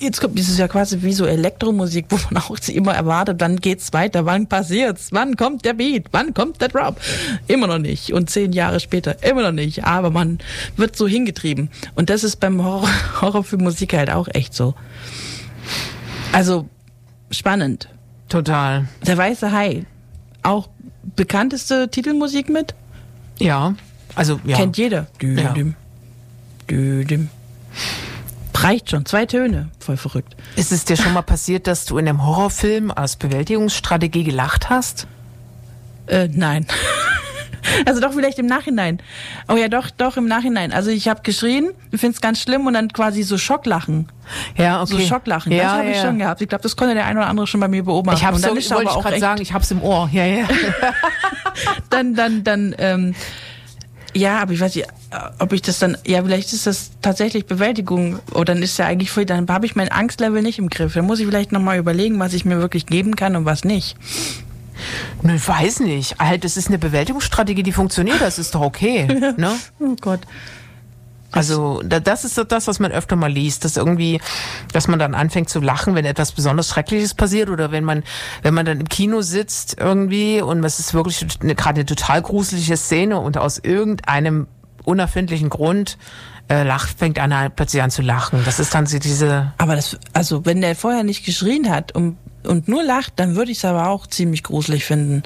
jetzt kommt, das ist ja quasi wie so Elektromusik, wo man auch immer erwartet, wann geht's weiter, wann passiert's, wann kommt der Beat, wann kommt der Drop? Immer noch nicht. Und zehn Jahre später, immer noch nicht. Aber man wird so hingetrieben. Und das ist beim Horror, Horrorfilmmusik halt auch echt so. Also, spannend. Total. Der Weiße Hai. Auch bekannteste Titelmusik mit? Ja. Also, ja. Kennt jeder. Ja. Düdüm. Düdüm. Reicht schon. Zwei Töne. Voll verrückt. Ist es dir schon mal passiert, dass du in einem Horrorfilm als Bewältigungsstrategie gelacht hast? Äh, nein. Also doch vielleicht im Nachhinein. Oh ja, doch, doch im Nachhinein. Also ich habe geschrien, ich finde es ganz schlimm und dann quasi so Schocklachen. Ja, okay. So Schocklachen. Ja, das habe ja. ich schon gehabt. Ich glaube, das konnte der eine oder andere schon bei mir beobachten. Ich habe so, wollte aber ich auch gerade sagen, ich hab's im Ohr. Ja, ja. dann, dann, dann, ähm, ja, aber ich weiß nicht, ob ich das dann, ja, vielleicht ist das tatsächlich Bewältigung oder dann ist ja eigentlich dann habe ich mein Angstlevel nicht im Griff. Dann muss ich vielleicht nochmal überlegen, was ich mir wirklich geben kann und was nicht. Nö, weiß nicht. Halt, das ist eine Bewältigungsstrategie, die funktioniert. Das ist doch okay. ne? Oh Gott. Also da, das ist das, was man öfter mal liest, dass irgendwie, dass man dann anfängt zu lachen, wenn etwas besonders Schreckliches passiert oder wenn man, wenn man dann im Kino sitzt irgendwie und es ist wirklich eine, gerade eine total gruselige Szene und aus irgendeinem unerfindlichen Grund äh, lacht, fängt einer plötzlich an zu lachen. Das ist dann so diese, Aber das, also wenn der vorher nicht geschrien hat und, und nur lacht, dann würde ich es aber auch ziemlich gruselig finden.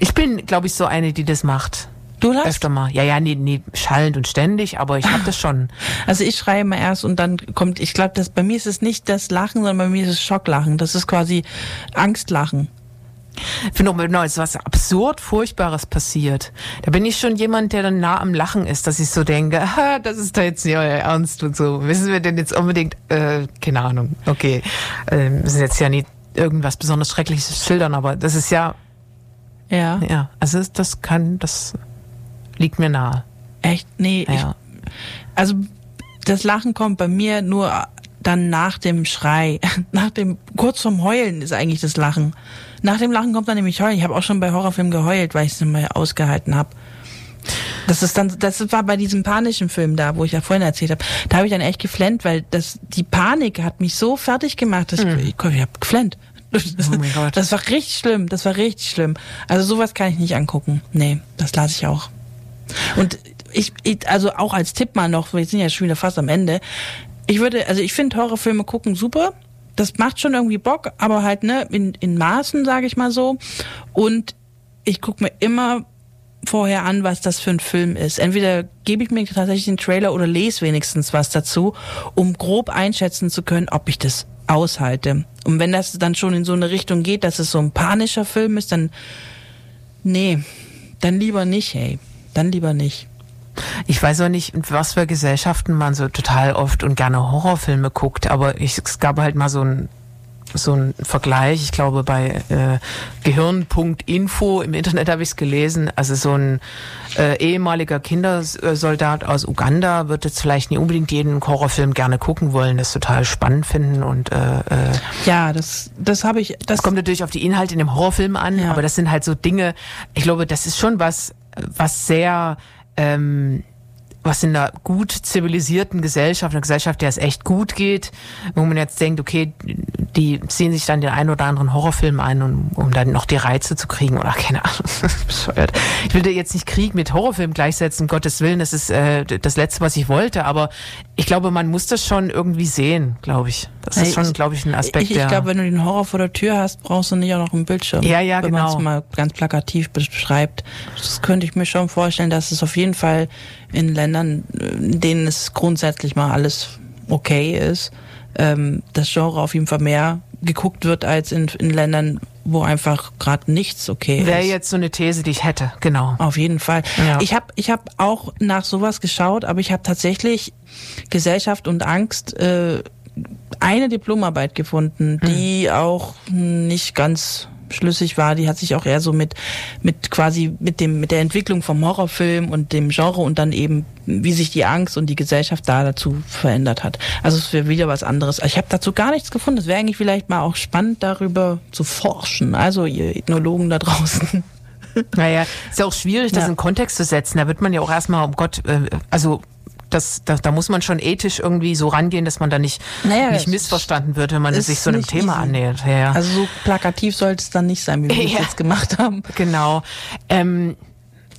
ich bin, glaube ich, so eine, die das macht. Du lachst? Öfter mal. Ja, ja, nee, nee, schallend und ständig, aber ich habe das schon. Also ich schreie immer erst und dann kommt, ich glaube, das bei mir ist es nicht das Lachen, sondern bei mir ist es Schocklachen. Das ist quasi Angstlachen. Ich finde auch, wenn noch was absurd Furchtbares passiert, da bin ich schon jemand, der dann nah am Lachen ist, dass ich so denke, ah, das ist da jetzt nicht euer Ernst und so. Wissen wir denn jetzt unbedingt, äh, keine Ahnung, okay, äh, müssen jetzt ja nicht irgendwas besonders Schreckliches schildern, aber das ist ja, Ja. ja, also das kann, das liegt mir nahe. Echt? Nee, ich, Ja. also das Lachen kommt bei mir nur dann nach dem Schrei, nach dem kurz vorm Heulen ist eigentlich das Lachen. Nach dem Lachen kommt dann nämlich Heulen. Ich habe auch schon bei Horrorfilmen geheult, weil ich es nicht mehr ausgehalten habe. Das ist dann, das war bei diesem panischen Film da, wo ich ja vorhin erzählt habe. Da habe ich dann echt geflennt, weil das die Panik hat mich so fertig gemacht, dass ich, ich, ich habe geflennt. Das, Oh mein Gott. das war richtig schlimm. Das war richtig schlimm. Also sowas kann ich nicht angucken. Nee, das lasse ich auch. Und ich, ich, also auch als Tipp mal noch, wir sind ja schon wieder fast am Ende. Ich würde, also ich finde Horrorfilme gucken super, das macht schon irgendwie Bock, aber halt ne in, in Maßen, sage ich mal so. Und ich guck mir immer vorher an, was das für ein Film ist. Entweder gebe ich mir tatsächlich den Trailer oder lese wenigstens was dazu, um grob einschätzen zu können, ob ich das aushalte. Und wenn das dann schon in so eine Richtung geht, dass es so ein panischer Film ist, dann nee, dann lieber nicht, hey. Dann lieber nicht. Ich weiß auch nicht, in was für Gesellschaften man so total oft und gerne Horrorfilme guckt, aber ich, es gab halt mal so ein so ein Vergleich, ich glaube bei äh, Gehirn.info im Internet habe ich es gelesen, also so ein äh, ehemaliger Kindersoldat aus Uganda wird jetzt vielleicht nicht unbedingt jeden Horrorfilm gerne gucken wollen, das total spannend finden und äh, äh, Ja, das, das habe ich. Das das kommt natürlich auf die Inhalte in dem Horrorfilm an, Ja. aber das sind halt so Dinge, ich glaube, das ist schon was, was sehr, ähm, was in einer gut zivilisierten Gesellschaft, einer Gesellschaft, der es echt gut geht, wo man jetzt denkt, okay, die ziehen sich dann den einen oder anderen Horrorfilm ein, um, um dann noch die Reize zu kriegen oder keine Ahnung, bescheuert. Ich will dir jetzt nicht Krieg mit Horrorfilm gleichsetzen, um Gottes Willen, das ist äh, das Letzte, was ich wollte, aber ich glaube, man muss das schon irgendwie sehen, glaube ich. Das ist schon, ich- glaube ich, ein Aspekt, ich, ich der... glaube, wenn du den Horror vor der Tür hast, brauchst du nicht auch noch einen Bildschirm. Ja, ja, wenn man genau. es mal ganz plakativ beschreibt. Das könnte ich mir schon vorstellen, dass es auf jeden Fall in Ländern, in denen es grundsätzlich mal alles okay ist, ähm, das Genre auf jeden Fall mehr geguckt wird als in, in Ländern, wo einfach gerade nichts okay Wäre ist. jetzt so eine These, die ich hätte, genau. Auf jeden Fall. Ja. Ich habe ich hab auch nach sowas geschaut, aber ich habe tatsächlich Gesellschaft und Angst äh, eine Diplomarbeit gefunden, die auch nicht ganz schlüssig war. Die hat sich auch eher so mit mit quasi mit dem mit der Entwicklung vom Horrorfilm und dem Genre und dann eben wie sich die Angst und die Gesellschaft da dazu verändert hat. Also es wäre wieder was anderes. Ich habe dazu gar nichts gefunden. Es wäre eigentlich vielleicht mal auch spannend darüber zu forschen. Also ihr Ethnologen da draußen. Naja, ist ja auch schwierig, das Ja. in Kontext zu setzen. Da wird man ja auch erstmal, um Gott, äh, also das, da, da muss man schon ethisch irgendwie so rangehen, dass man da nicht, Naja, nicht missverstanden wird, wenn man sich so einem Thema easy. annähert. Ja, ja. Also so plakativ sollte es dann nicht sein, wie wir es jetzt gemacht haben. genau. Ähm,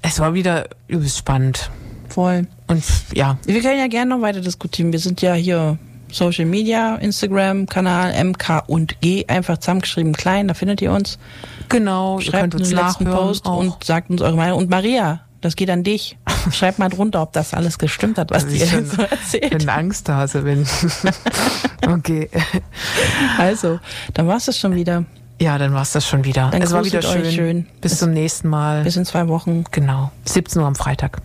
es war wieder übelst spannend. Voll. Und ja, Wir können ja gerne noch weiter diskutieren. Wir sind ja hier Social Media, Instagram, Kanal MK und G, einfach zusammengeschrieben klein, da findet ihr uns. genau, ihr Schreibt könnt uns nachhören. Post auch. und sagt uns eure Meinung. Und Maria, das geht an dich. Schreibt mal drunter, ob das alles gestimmt hat, was Also ich schon- so erzählt. wenn Angsthase bin. okay. Also, dann war's das schon wieder. Ja, dann war's das schon wieder. Dann es war wieder schön. schön. Bis zum nächsten Mal. Bis in zwei Wochen. genau. 17 Uhr am Freitag.